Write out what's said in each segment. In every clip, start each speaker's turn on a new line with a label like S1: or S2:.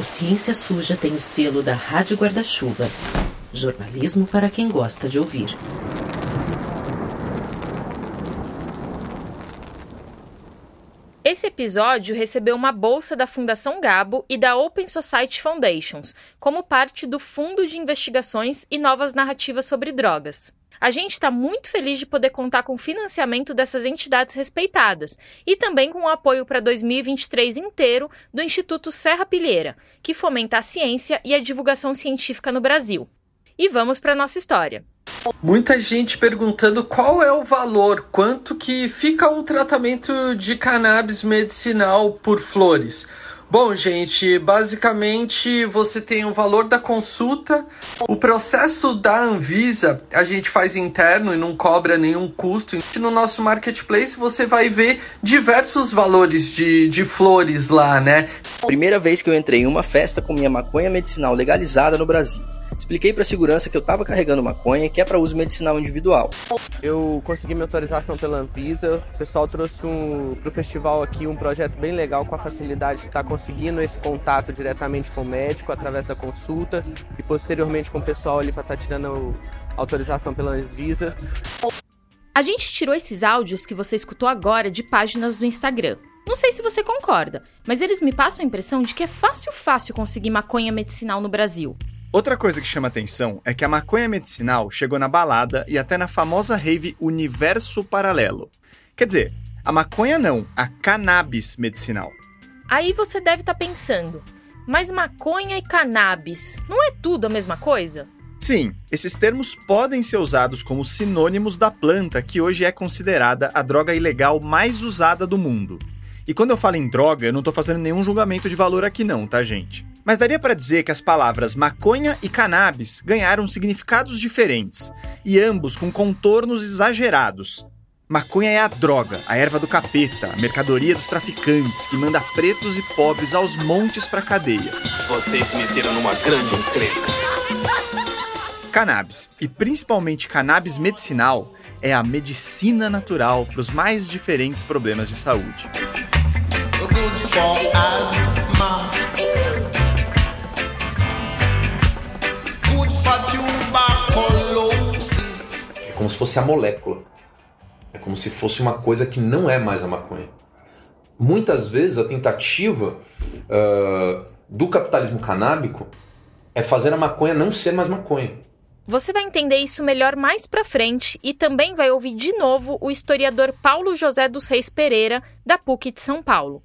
S1: O Ciência Suja tem o selo da Rádio Guarda-Chuva. Jornalismo para quem gosta de ouvir.
S2: Esse episódio recebeu uma bolsa da Fundação Gabo e da Open Society Foundations, como parte do Fundo de Investigações e Novas Narrativas sobre Drogas. A gente está muito feliz de poder contar com o financiamento dessas entidades respeitadas e também com o apoio para 2023 inteiro do Instituto Serra Pilheira, que fomenta a ciência e a divulgação científica no Brasil. E vamos para nossa história.
S3: Muita gente perguntando qual é o valor, quanto que fica um tratamento de cannabis medicinal por flores. Bom, gente, basicamente você tem o valor da consulta. O processo da Anvisa a gente faz interno e não cobra nenhum custo. No nosso marketplace você vai ver diversos valores de, de flores lá, né?
S4: Primeira vez que eu entrei em uma festa com minha maconha medicinal legalizada no Brasil. Expliquei para a segurança que eu estava carregando maconha que é para uso medicinal individual.
S5: Eu consegui minha autorização pela Anvisa. O pessoal trouxe um, para o festival aqui um projeto bem legal com a facilidade de estar tá conseguindo esse contato diretamente com o médico através da consulta e posteriormente com o pessoal ali para estar tá tirando a autorização pela Anvisa.
S2: A gente tirou esses áudios que você escutou agora de páginas do Instagram. Não sei se você concorda, mas eles me passam a impressão de que é fácil fácil conseguir maconha medicinal no Brasil.
S6: Outra coisa que chama atenção é que a maconha medicinal chegou na balada e até na famosa rave Universo Paralelo. Quer dizer, a maconha não, a cannabis medicinal.
S2: Aí você deve estar tá pensando, mas maconha e cannabis não é tudo a mesma coisa?
S6: Sim, esses termos podem ser usados como sinônimos da planta que hoje é considerada a droga ilegal mais usada do mundo. E quando eu falo em droga, eu não estou fazendo nenhum julgamento de valor aqui não, tá, gente? Mas daria para dizer que as palavras maconha e cannabis ganharam significados diferentes, e ambos com contornos exagerados. Maconha é a droga, a erva do capeta, a mercadoria dos traficantes que manda pretos e pobres aos montes pra cadeia.
S7: Vocês se meteram numa grande encrenca.
S6: Cannabis, e principalmente cannabis medicinal, é a medicina natural para os mais diferentes problemas de saúde.
S8: Como se fosse a molécula. É como se fosse uma coisa que não é mais a maconha. Muitas vezes a tentativa uh, do capitalismo canábico é fazer a maconha não ser mais maconha.
S2: Você vai entender isso melhor mais pra frente e também vai ouvir de novo o historiador Paulo José dos Reis Pereira, da PUC de São Paulo.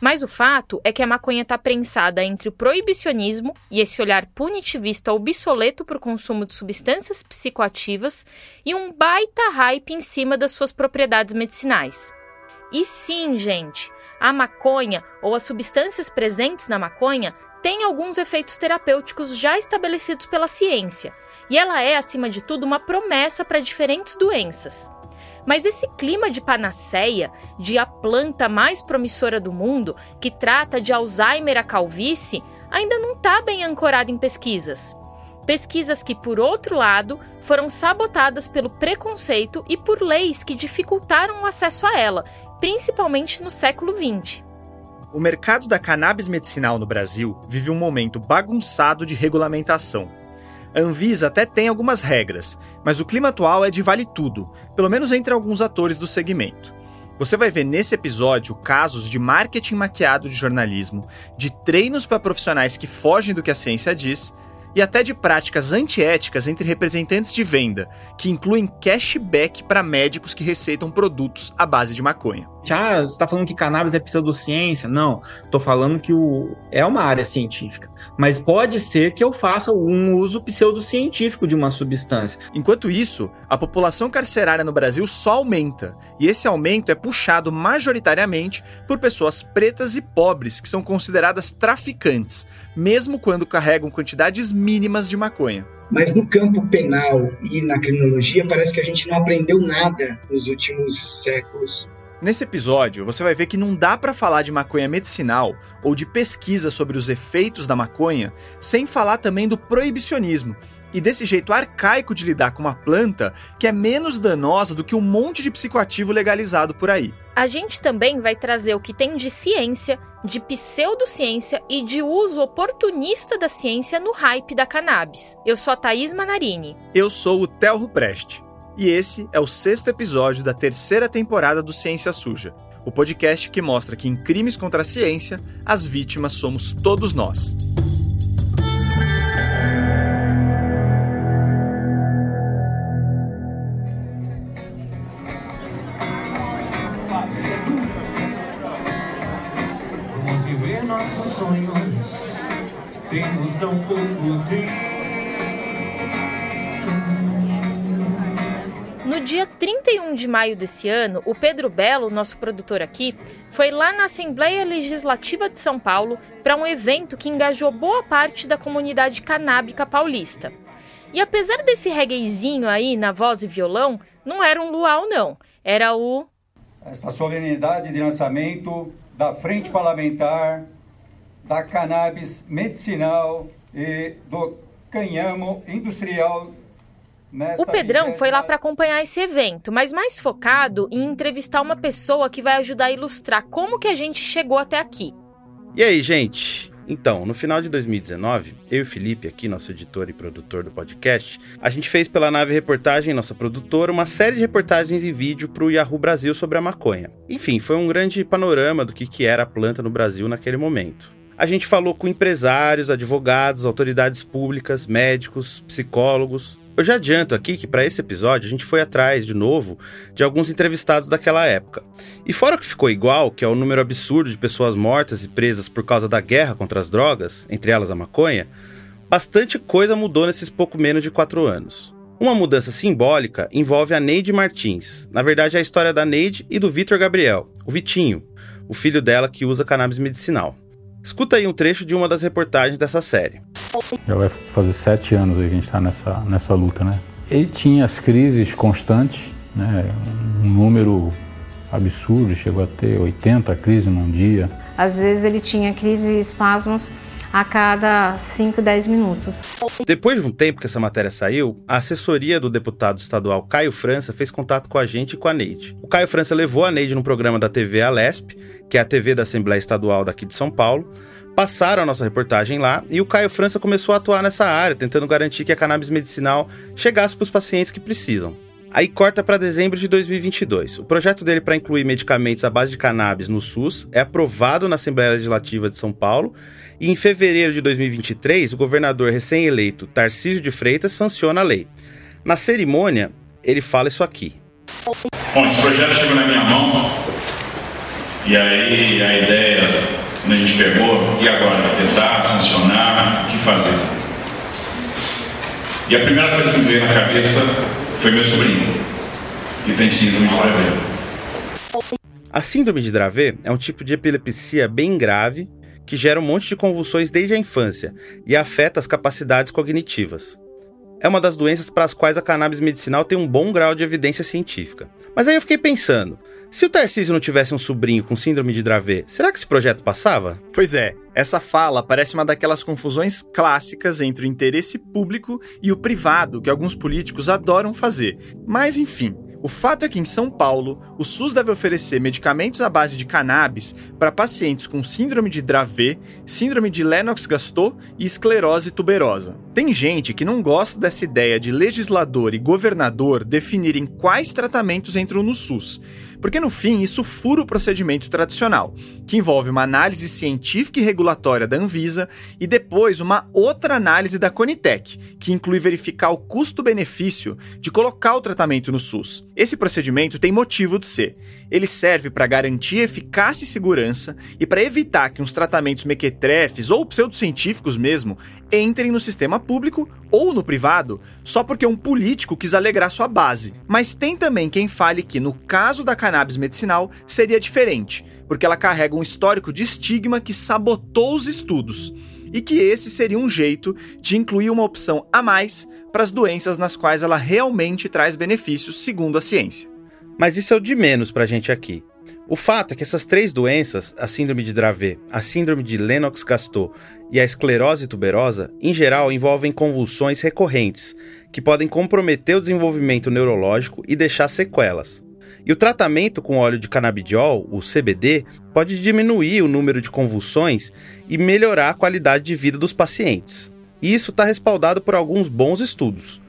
S2: Mas o fato é que a maconha está prensada entre o proibicionismo e esse olhar punitivista obsoleto para o consumo de substâncias psicoativas e um baita hype em cima das suas propriedades medicinais. E sim, gente, a maconha ou as substâncias presentes na maconha têm alguns efeitos terapêuticos já estabelecidos pela ciência, e ela é, acima de tudo, uma promessa para diferentes doenças. Mas esse clima de panaceia, de a planta mais promissora do mundo, que trata de Alzheimer a calvície, ainda não está bem ancorado em pesquisas. Pesquisas que, por outro lado, foram sabotadas pelo preconceito e por leis que dificultaram o acesso a ela, principalmente no século XX.
S6: O mercado da cannabis medicinal no Brasil vive um momento bagunçado de regulamentação. A Anvisa até tem algumas regras, mas o clima atual é de vale tudo, pelo menos entre alguns atores do segmento. Você vai ver nesse episódio casos de marketing maquiado de jornalismo, de treinos para profissionais que fogem do que a ciência diz e até de práticas antiéticas entre representantes de venda, que incluem cashback para médicos que receitam produtos à base de maconha.
S9: Ah, você está falando que cannabis é pseudociência? Não, estou falando que o... é uma área científica. Mas pode ser que eu faça um uso pseudocientífico de uma substância.
S6: Enquanto isso, a população carcerária no Brasil só aumenta. E esse aumento é puxado majoritariamente por pessoas pretas e pobres que são consideradas traficantes, mesmo quando carregam quantidades mínimas de maconha.
S10: Mas no campo penal e na criminologia, parece que a gente não aprendeu nada nos últimos séculos.
S6: Nesse episódio, você vai ver que não dá para falar de maconha medicinal ou de pesquisa sobre os efeitos da maconha sem falar também do proibicionismo e desse jeito arcaico de lidar com uma planta que é menos danosa do que um monte de psicoativo legalizado por aí.
S2: A gente também vai trazer o que tem de ciência, de pseudociência e de uso oportunista da ciência no hype da cannabis. Eu sou a Thaís Manarini.
S6: Eu sou o Telro Preste. E esse é o sexto episódio da terceira temporada do Ciência Suja, o podcast que mostra que em crimes contra a ciência, as vítimas somos todos nós.
S11: Sonhos temos tão pouco tempo.
S2: No dia 31 de maio desse ano, o Pedro Belo, nosso produtor aqui, foi lá na Assembleia Legislativa de São Paulo para um evento que engajou boa parte da comunidade canábica paulista. E apesar desse regueizinho aí na voz e violão, não era um luau não, era o...
S12: Esta solenidade de lançamento da Frente Parlamentar da cannabis medicinal e do canhamo industrial.
S2: O Pedrão foi lá para acompanhar esse evento, mas mais focado em entrevistar uma pessoa que vai ajudar a ilustrar como que a gente chegou até aqui.
S13: E aí, gente? Então, no final de 2019, eu e o Felipe, aqui, nosso editor e produtor do podcast, a gente fez pela Nave Reportagem, nossa produtora, uma série de reportagens em vídeo para o Yahoo Brasil sobre a maconha. Enfim, foi um grande panorama do que, que era a planta no Brasil naquele momento. A gente falou com empresários, advogados, autoridades públicas, médicos, psicólogos. Eu já adianto aqui que para esse episódio a gente foi atrás, de novo, de alguns entrevistados daquela época. E fora o que ficou igual, que é o número absurdo de pessoas mortas e presas por causa da guerra contra as drogas, entre elas a maconha, bastante coisa mudou nesses pouco menos de quatro anos. Uma mudança simbólica envolve a Neide Martins. Na verdade, é a história da Neide e do Vitor Gabriel, o Vitinho, o filho dela que usa cannabis medicinal. Escuta aí um trecho de uma das reportagens dessa série.
S14: Já vai fazer sete anos aí que a gente está nessa, nessa luta, né? Ele tinha as crises constantes, né? Um número absurdo, chegou a ter 80 crises num dia.
S15: Às vezes ele tinha crises e espasmos a cada 5, 10 minutos.
S13: Depois de um tempo que essa matéria saiu, a assessoria do deputado estadual Caio França fez contato com a gente e com a Neide. O Caio França levou a Neide num programa da TV Alesp, que é a TV da Assembleia Estadual daqui de São Paulo, passaram a nossa reportagem lá e o Caio França começou a atuar nessa área, tentando garantir que a cannabis medicinal chegasse para os pacientes que precisam. Aí corta para dezembro de 2022. O projeto dele para incluir medicamentos à base de cannabis no SUS é aprovado na Assembleia Legislativa de São Paulo e em fevereiro de 2023 o governador recém-eleito Tarcísio de Freitas sanciona a lei. Na cerimônia, ele fala isso aqui.
S16: Bom, esse projeto chegou na minha mão e aí a ideia, a gente pegou, e agora? Tentar sancionar, o que fazer? E a primeira coisa que me veio na cabeça foi meu sobrinho, que tem síndrome de Dravet.
S13: A síndrome de Dravet é um tipo de epilepsia bem grave que gera um monte de convulsões desde a infância e afeta as capacidades cognitivas. É uma das doenças para as quais a cannabis medicinal tem um bom grau de evidência científica. Mas aí eu fiquei pensando, se o Tarcísio não tivesse um sobrinho com síndrome de Dravet, será que esse projeto passava?
S6: Pois é, essa fala parece uma daquelas confusões clássicas entre o interesse público e o privado que alguns políticos adoram fazer. Mas enfim, o fato é que em São Paulo, o SUS deve oferecer medicamentos à base de cannabis para pacientes com síndrome de Dravet, síndrome de Lennox-Gastaut e esclerose tuberosa. Tem gente que não gosta dessa ideia de legislador e governador definirem quais tratamentos entram no SUS, porque no fim isso fura o procedimento tradicional, que envolve uma análise científica e regulatória da Anvisa e depois uma outra análise da Conitec, que inclui verificar o custo-benefício de colocar o tratamento no SUS. Esse procedimento tem motivo de ser. Ele serve para garantir eficácia e segurança e para evitar que uns tratamentos mequetrefes ou pseudocientíficos mesmo entrem no sistema público ou no privado só porque um político quis alegrar sua base. Mas tem também quem fale que, no caso da cannabis medicinal, seria diferente, porque ela carrega um histórico de estigma que sabotou os estudos. E que esse seria um jeito de incluir uma opção a mais para as doenças nas quais ela realmente traz benefícios, segundo a ciência.
S13: Mas isso é o de menos para a gente aqui. O fato é que essas três doenças, a síndrome de Dravet, a síndrome de Lennox-Gastaut e a esclerose tuberosa, em geral envolvem convulsões recorrentes, que podem comprometer o desenvolvimento neurológico e deixar sequelas. E o tratamento com óleo de canabidiol, o CBD, pode diminuir o número de convulsões e melhorar a qualidade de vida dos pacientes. E isso está respaldado por alguns bons estudos.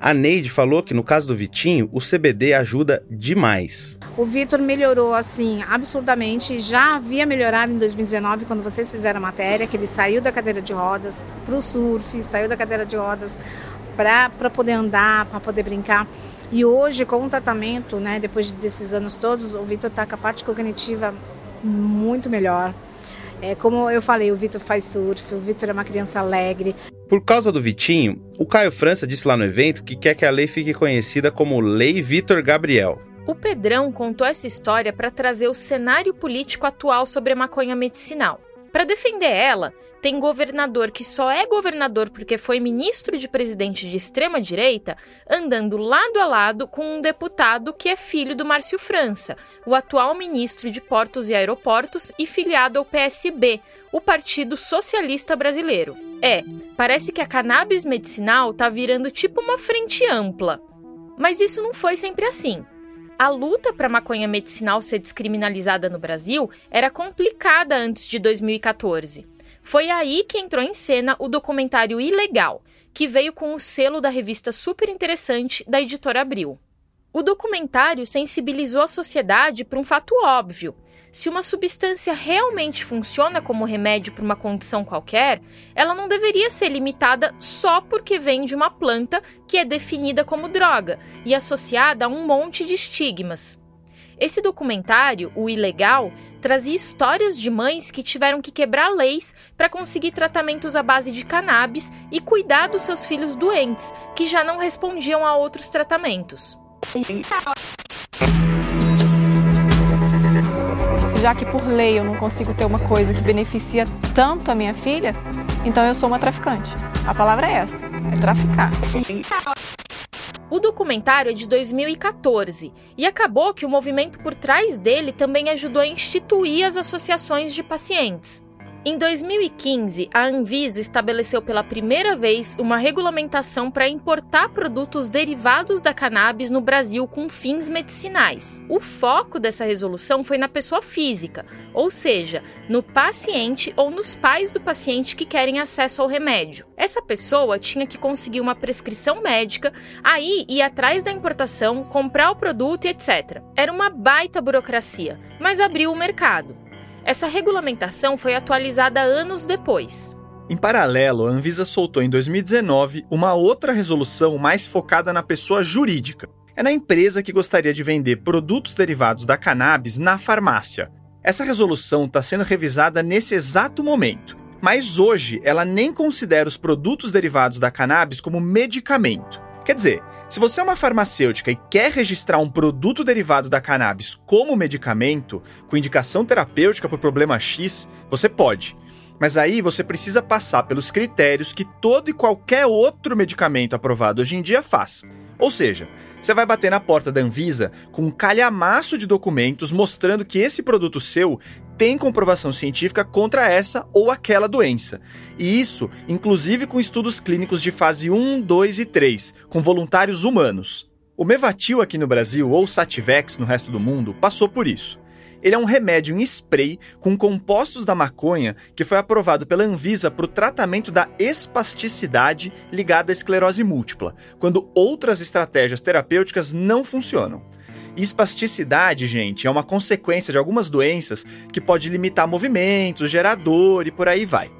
S13: A Neide falou que no caso do Vitinho, o CBD ajuda demais.
S15: O Vitor melhorou assim absurdamente. Já havia melhorado em 2019 quando vocês fizeram a matéria, que ele saiu da cadeira de rodas para o surf, saiu da cadeira de rodas para poder andar, para poder brincar. E hoje, com o tratamento, né, depois desses anos todos, o Vitor está com a parte cognitiva muito melhor. É, como eu falei, o Vitor faz surf, o Vitor é uma criança alegre.
S13: Por causa do Vitinho, o Caio França disse lá no evento que quer que a lei fique conhecida como Lei Vitor Gabriel.
S2: O Pedrão contou essa história para trazer o cenário político atual sobre a maconha medicinal. Para defender ela, tem governador que só é governador porque foi ministro de presidente de extrema direita, andando lado a lado com um deputado que é filho do Márcio França, o atual ministro de Portos e Aeroportos e filiado ao PSB, o Partido Socialista Brasileiro. É, parece que a cannabis medicinal tá virando tipo uma frente ampla. Mas isso não foi sempre assim. A luta para maconha medicinal ser descriminalizada no Brasil era complicada antes de 2014. Foi aí que entrou em cena o documentário Ilegal, que veio com o selo da revista super interessante da editora Abril. O documentário sensibilizou a sociedade para um fato óbvio se uma substância realmente funciona como remédio para uma condição qualquer, ela não deveria ser limitada só porque vem de uma planta que é definida como droga e associada a um monte de estigmas. Esse documentário, O Ilegal, trazia histórias de mães que tiveram que quebrar leis para conseguir tratamentos à base de cannabis e cuidar dos seus filhos doentes, que já não respondiam a outros tratamentos
S17: já que por lei eu não consigo ter uma coisa que beneficia tanto a minha filha, então eu sou uma traficante. A palavra é essa, é traficar.
S2: O documentário é de 2014 e acabou que o movimento por trás dele também ajudou a instituir as associações de pacientes. Em 2015, a Anvisa estabeleceu pela primeira vez uma regulamentação para importar produtos derivados da cannabis no Brasil com fins medicinais. O foco dessa resolução foi na pessoa física, ou seja, no paciente ou nos pais do paciente que querem acesso ao remédio. Essa pessoa tinha que conseguir uma prescrição médica, aí ir atrás da importação, comprar o produto e etc. Era uma baita burocracia, mas abriu o mercado. Essa regulamentação foi atualizada anos depois.
S6: Em paralelo, a Anvisa soltou em 2019 uma outra resolução mais focada na pessoa jurídica. É na empresa que gostaria de vender produtos derivados da cannabis na farmácia. Essa resolução está sendo revisada nesse exato momento, mas hoje ela nem considera os produtos derivados da cannabis como medicamento. Quer dizer, se você é uma farmacêutica e quer registrar um produto derivado da cannabis como medicamento, com indicação terapêutica para o problema X, você pode. Mas aí você precisa passar pelos critérios que todo e qualquer outro medicamento aprovado hoje em dia faz. Ou seja, você vai bater na porta da Anvisa com um calhamaço de documentos mostrando que esse produto seu tem comprovação científica contra essa ou aquela doença. E isso, inclusive com estudos clínicos de fase 1, 2 e 3, com voluntários humanos. O Mevatil aqui no Brasil, ou Sativex no resto do mundo, passou por isso. Ele é um remédio em spray com compostos da maconha que foi aprovado pela Anvisa para o tratamento da espasticidade ligada à esclerose múltipla, quando outras estratégias terapêuticas não funcionam. Espasticidade, gente, é uma consequência de algumas doenças que pode limitar movimentos, gerador e por aí vai.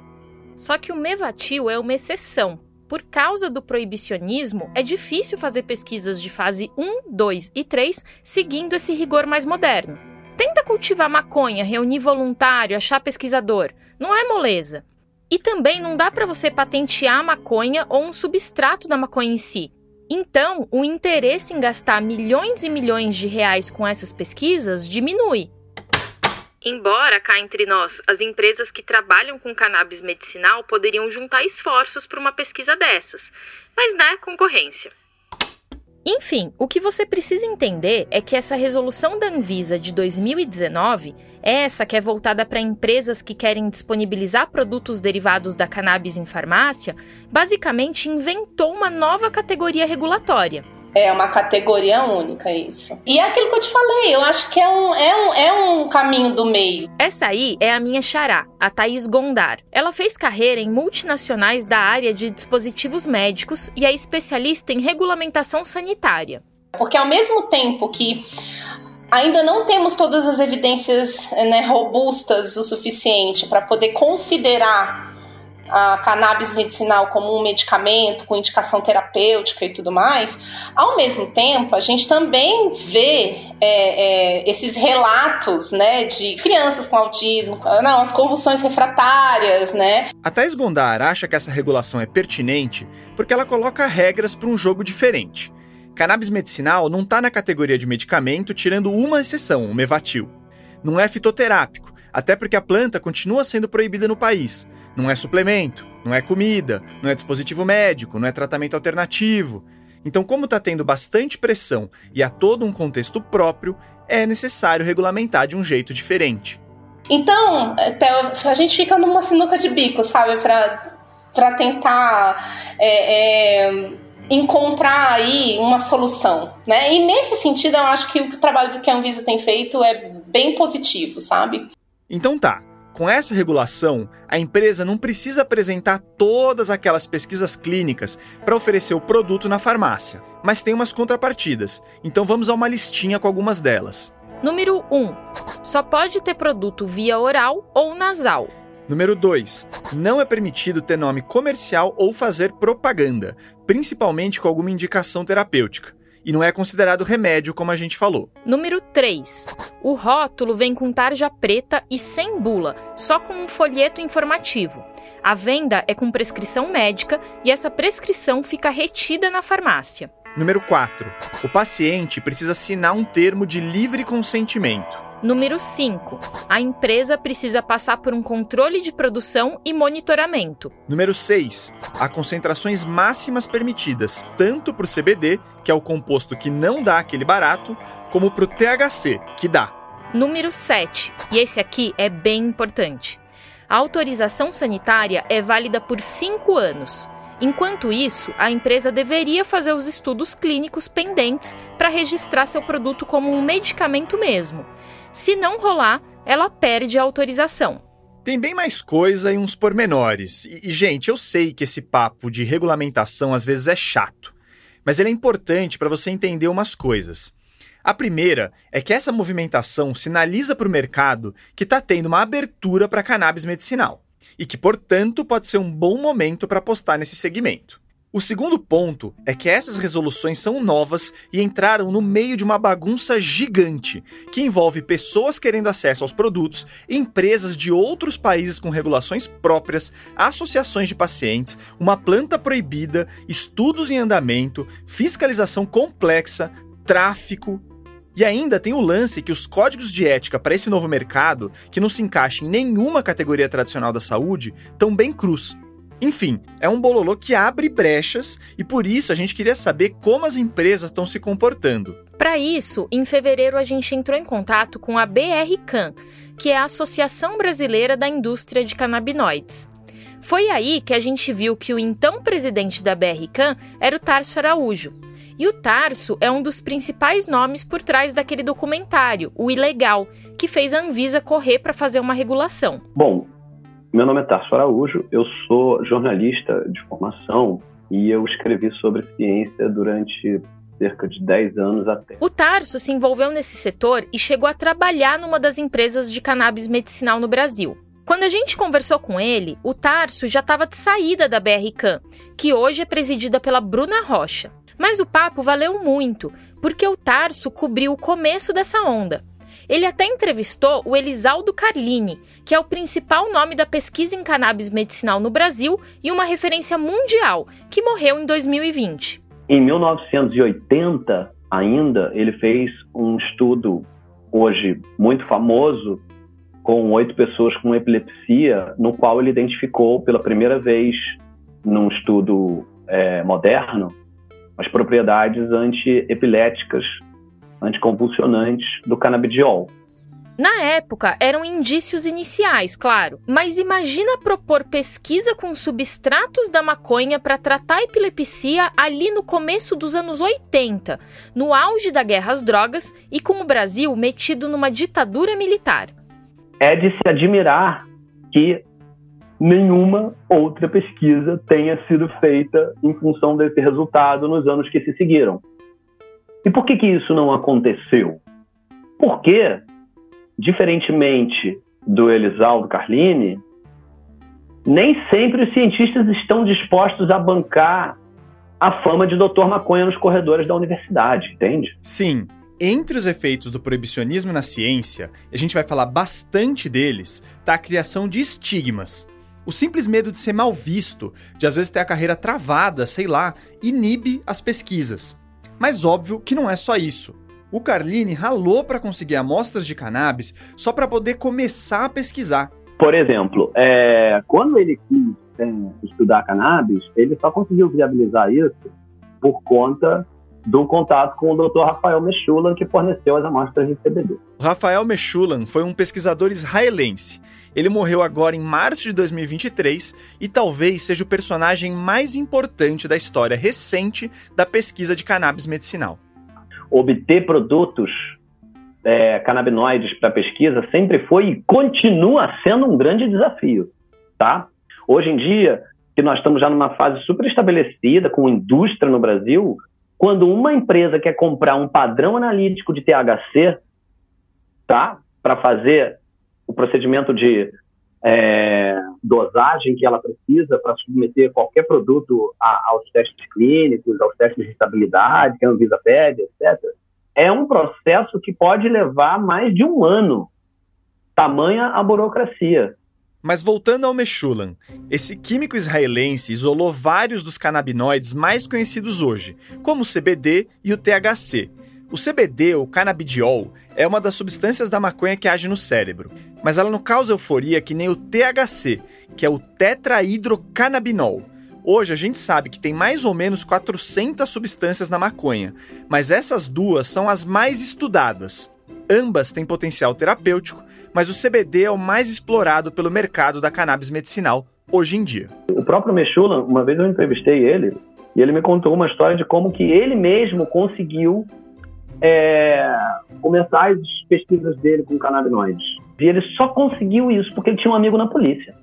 S2: Só que o Mevatil é uma exceção. Por causa do proibicionismo, é difícil fazer pesquisas de fase 1, 2 e 3 seguindo esse rigor mais moderno. Tenta cultivar maconha, reunir voluntário, achar pesquisador. Não é moleza. E também não dá para você patentear a maconha ou um substrato da maconha em si. Então, o interesse em gastar milhões e milhões de reais com essas pesquisas diminui. Embora, cá entre nós, as empresas que trabalham com cannabis medicinal poderiam juntar esforços para uma pesquisa dessas, mas né, concorrência. Enfim, o que você precisa entender é que essa resolução da Anvisa de 2019, essa que é voltada para empresas que querem disponibilizar produtos derivados da cannabis em farmácia, basicamente inventou uma nova categoria regulatória.
S18: É uma categoria única isso. E é aquilo que eu te falei, eu acho que é um, é um, é um caminho do meio.
S2: Essa aí é a minha xará, a Thaís Gondar. Ela fez carreira em multinacionais da área de dispositivos médicos e é especialista em regulamentação sanitária.
S18: Porque ao mesmo tempo que ainda não temos todas as evidências né, robustas o suficiente para poder considerar a cannabis medicinal como um medicamento com indicação terapêutica e tudo mais, ao mesmo tempo a gente também vê é, é, esses relatos né, de crianças com autismo, não, as convulsões refratárias, né?
S6: A Thais Gondar acha que essa regulação é pertinente porque ela coloca regras para um jogo diferente. Cannabis medicinal não está na categoria de medicamento, tirando uma exceção, o Mevatil. Não é fitoterápico, até porque a planta continua sendo proibida no país não é suplemento, não é comida, não é dispositivo médico, não é tratamento alternativo. Então, como está tendo bastante pressão e há todo um contexto próprio, é necessário regulamentar de um jeito diferente.
S18: Então, a gente fica numa sinuca de bico, sabe, para tentar é, é, encontrar aí uma solução, né? E nesse sentido, eu acho que o trabalho que a Anvisa tem feito é bem positivo, sabe?
S6: Então tá. Com essa regulação, a empresa não precisa apresentar todas aquelas pesquisas clínicas para oferecer o produto na farmácia, mas tem umas contrapartidas. Então vamos a uma listinha com algumas delas.
S2: Número 1. Só pode ter produto via oral ou nasal.
S6: Número 2. Não é permitido ter nome comercial ou fazer propaganda, principalmente com alguma indicação terapêutica e não é considerado remédio, como a gente falou.
S2: Número 3. O rótulo vem com tarja preta e sem bula, só com um folheto informativo. A venda é com prescrição médica e essa prescrição fica retida na farmácia.
S6: Número 4. O paciente precisa assinar um termo de livre consentimento.
S2: Número 5. A empresa precisa passar por um controle de produção e monitoramento.
S6: Número 6. Há concentrações máximas permitidas, tanto para o CBD, que é o composto que não dá aquele barato, como para o THC, que dá.
S2: Número 7. E esse aqui é bem importante. A autorização sanitária é válida por 5 anos. Enquanto isso, a empresa deveria fazer os estudos clínicos pendentes para registrar seu produto como um medicamento mesmo. Se não rolar, ela perde a autorização.
S6: Tem bem mais coisa e uns pormenores. E, gente, eu sei que esse papo de regulamentação às vezes é chato, mas ele é importante para você entender umas coisas. A primeira é que essa movimentação sinaliza para o mercado que está tendo uma abertura para cannabis medicinal e que, portanto, pode ser um bom momento para apostar nesse segmento. O segundo ponto é que essas resoluções são novas e entraram no meio de uma bagunça gigante, que envolve pessoas querendo acesso aos produtos, empresas de outros países com regulações próprias, associações de pacientes, uma planta proibida, estudos em andamento, fiscalização complexa, tráfico, e ainda tem o lance que os códigos de ética para esse novo mercado, que não se encaixa em nenhuma categoria tradicional da saúde, estão bem cruz. Enfim, é um bololô que abre brechas e por isso a gente queria saber como as empresas estão se comportando.
S2: Para isso, em fevereiro a gente entrou em contato com a BRCAN, que é a Associação Brasileira da Indústria de Canabinoides. Foi aí que a gente viu que o então presidente da BRCAN era o Tarso Araújo, e o Tarso é um dos principais nomes por trás daquele documentário, O Ilegal, que fez a Anvisa correr para fazer uma regulação.
S19: Bom, meu nome é Tarso Araújo, eu sou jornalista de formação e eu escrevi sobre ciência durante cerca de 10 anos até.
S2: O Tarso se envolveu nesse setor e chegou a trabalhar numa das empresas de cannabis medicinal no Brasil. Quando a gente conversou com ele, o Tarso já estava de saída da BRCAM, que hoje é presidida pela Bruna Rocha. Mas o papo valeu muito, porque o Tarso cobriu o começo dessa onda. Ele até entrevistou o Elisaldo Carlini, que é o principal nome da pesquisa em cannabis medicinal no Brasil e uma referência mundial, que morreu em 2020.
S19: Em 1980, ainda, ele fez um estudo, hoje muito famoso, com oito pessoas com epilepsia, no qual ele identificou pela primeira vez, num estudo é, moderno, as propriedades antiepiléticas, anticonvulsionantes do canabidiol.
S2: Na época, eram indícios iniciais, claro, mas imagina propor pesquisa com substratos da maconha para tratar a epilepsia ali no começo dos anos 80, no auge da guerra às drogas e com o Brasil metido numa ditadura militar.
S19: É de se admirar que nenhuma outra pesquisa tenha sido feita em função desse resultado nos anos que se seguiram. E por que, que isso não aconteceu? Porque diferentemente do Elisaldo Carlini, nem sempre os cientistas estão dispostos a bancar a fama de doutor maconha nos corredores da universidade, entende?
S6: Sim. Entre os efeitos do proibicionismo na ciência, a gente vai falar bastante deles, tá a criação de estigmas. O simples medo de ser mal visto, de às vezes ter a carreira travada, sei lá, inibe as pesquisas. Mas óbvio que não é só isso. O Carlini ralou para conseguir amostras de cannabis só para poder começar a pesquisar.
S19: Por exemplo, é, quando ele quis é, estudar cannabis, ele só conseguiu viabilizar isso por conta do contato com o Dr. Rafael Mechulan, que forneceu as amostras de CBD.
S6: Rafael Mechulan foi um pesquisador israelense. Ele morreu agora em março de 2023 e talvez seja o personagem mais importante da história recente da pesquisa de cannabis medicinal
S19: obter produtos é, canabinoides para pesquisa sempre foi e continua sendo um grande desafio, tá? Hoje em dia, que nós estamos já numa fase super estabelecida com indústria no Brasil, quando uma empresa quer comprar um padrão analítico de THC, tá? Para fazer o procedimento de é, dosagem que ela precisa para submeter qualquer produto a, aos testes clínicos, aos testes de estabilidade que a Anvisa pede, etc., é um processo que pode levar mais de um ano. Tamanha a burocracia.
S6: Mas voltando ao Meshulam, esse químico israelense isolou vários dos canabinoides mais conhecidos hoje, como o CBD e o THC, o CBD, ou canabidiol, é uma das substâncias da maconha que age no cérebro, mas ela não causa euforia que nem o THC, que é o tetrahidrocannabinol. Hoje a gente sabe que tem mais ou menos 400 substâncias na maconha, mas essas duas são as mais estudadas. Ambas têm potencial terapêutico, mas o CBD é o mais explorado pelo mercado da cannabis medicinal hoje em dia.
S19: O próprio Mechula, uma vez eu entrevistei ele, e ele me contou uma história de como que ele mesmo conseguiu é, começar as pesquisas dele com canabinoides. E ele só conseguiu isso porque ele tinha um amigo na polícia.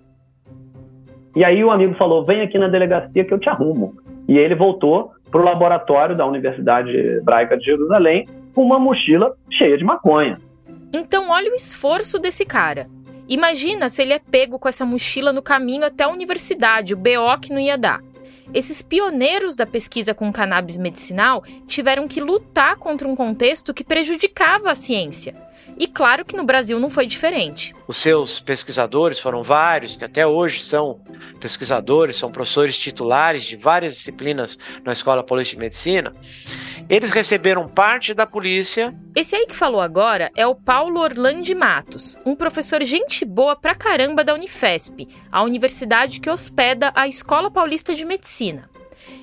S19: E aí o amigo falou: vem aqui na delegacia que eu te arrumo. E ele voltou para o laboratório da Universidade Hebraica de Jerusalém com uma mochila cheia de maconha.
S2: Então, olha o esforço desse cara. Imagina se ele é pego com essa mochila no caminho até a universidade, o BO que não ia dar. Esses pioneiros da pesquisa com cannabis medicinal tiveram que lutar contra um contexto que prejudicava a ciência. E claro que no Brasil não foi diferente.
S20: Os seus pesquisadores foram vários, que até hoje são pesquisadores, são professores titulares de várias disciplinas na Escola Política de Medicina. Eles receberam parte da polícia.
S2: Esse aí que falou agora é o Paulo Orlandi Matos, um professor gente boa pra caramba da Unifesp, a universidade que hospeda a Escola Paulista de Medicina.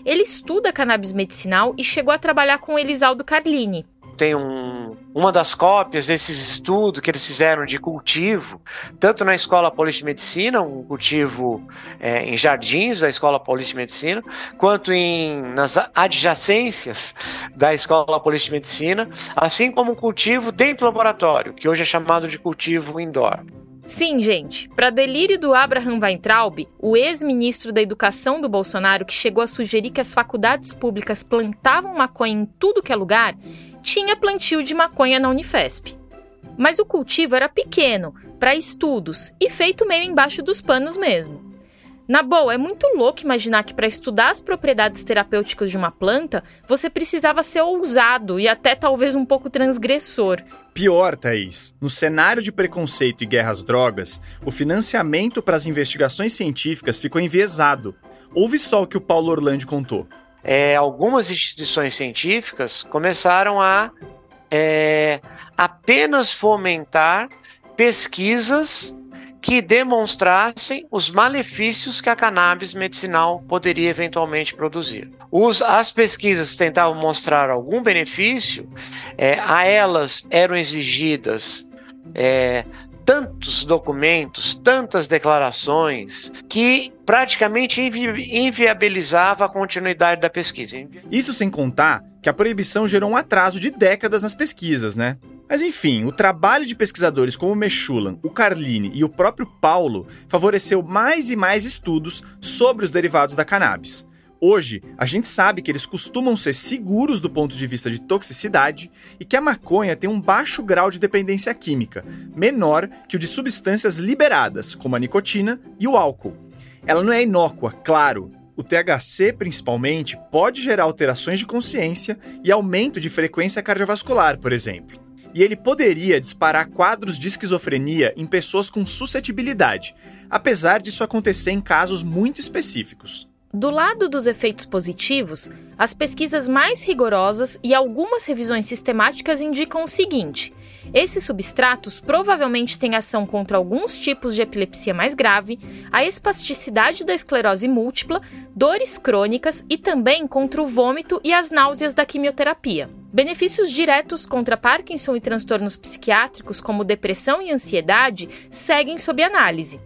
S2: Ele estuda cannabis medicinal e chegou a trabalhar com Elisaldo Carlini,
S20: tem um, uma das cópias desses estudos que eles fizeram de cultivo, tanto na Escola Paulista de Medicina, um cultivo é, em jardins da Escola Paulista de Medicina, quanto em, nas adjacências da Escola Paulista de Medicina, assim como um cultivo dentro do laboratório, que hoje é chamado de cultivo indoor.
S2: Sim, gente. Para delírio do Abraham Weintraub, o ex-ministro da Educação do Bolsonaro, que chegou a sugerir que as faculdades públicas plantavam maconha em tudo que é lugar, tinha plantio de maconha na Unifesp. Mas o cultivo era pequeno, para estudos, e feito meio embaixo dos panos mesmo. Na boa, é muito louco imaginar que para estudar as propriedades terapêuticas de uma planta, você precisava ser ousado e até talvez um pouco transgressor.
S6: Pior, Thaís. No cenário de preconceito e guerra às drogas, o financiamento para as investigações científicas ficou enviesado. Ouve só o que o Paulo Orlando contou
S20: é, algumas instituições científicas começaram a é, apenas fomentar pesquisas que demonstrassem os malefícios que a cannabis medicinal poderia eventualmente produzir. Os, as pesquisas tentavam mostrar algum benefício, é, a elas eram exigidas é, tantos documentos, tantas declarações, que praticamente invi inviabilizava a continuidade da pesquisa.
S6: Isso sem contar que a proibição gerou um atraso de décadas nas pesquisas, né? Mas enfim, o trabalho de pesquisadores como o Mechulan, o Carline e o próprio Paulo favoreceu mais e mais estudos sobre os derivados da cannabis. Hoje, a gente sabe que eles costumam ser seguros do ponto de vista de toxicidade e que a maconha tem um baixo grau de dependência química, menor que o de substâncias liberadas, como a nicotina e o álcool. Ela não é inócua, claro. O THC, principalmente, pode gerar alterações de consciência e aumento de frequência cardiovascular, por exemplo. E ele poderia disparar quadros de esquizofrenia em pessoas com suscetibilidade, apesar disso acontecer em casos muito específicos.
S2: Do lado dos efeitos positivos, as pesquisas mais rigorosas e algumas revisões sistemáticas indicam o seguinte: esses substratos provavelmente têm ação contra alguns tipos de epilepsia mais grave, a espasticidade da esclerose múltipla, dores crônicas e também contra o vômito e as náuseas da quimioterapia. Benefícios diretos contra Parkinson e transtornos psiquiátricos, como depressão e ansiedade, seguem sob análise.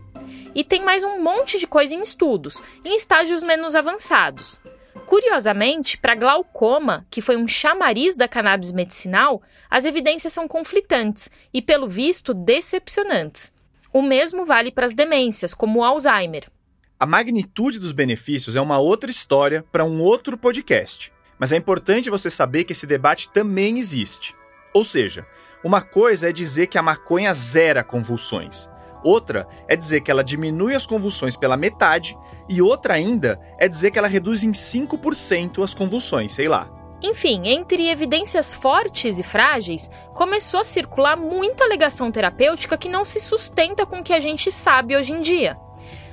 S2: E tem mais um monte de coisa em estudos, em estágios menos avançados. Curiosamente, para glaucoma, que foi um chamariz da cannabis medicinal, as evidências são conflitantes e, pelo visto, decepcionantes. O mesmo vale para as demências, como o Alzheimer.
S6: A magnitude dos benefícios é uma outra história para um outro podcast, mas é importante você saber que esse debate também existe. Ou seja, uma coisa é dizer que a maconha zera convulsões. Outra é dizer que ela diminui as convulsões pela metade, e outra ainda é dizer que ela reduz em 5% as convulsões, sei lá.
S2: Enfim, entre evidências fortes e frágeis, começou a circular muita alegação terapêutica que não se sustenta com o que a gente sabe hoje em dia.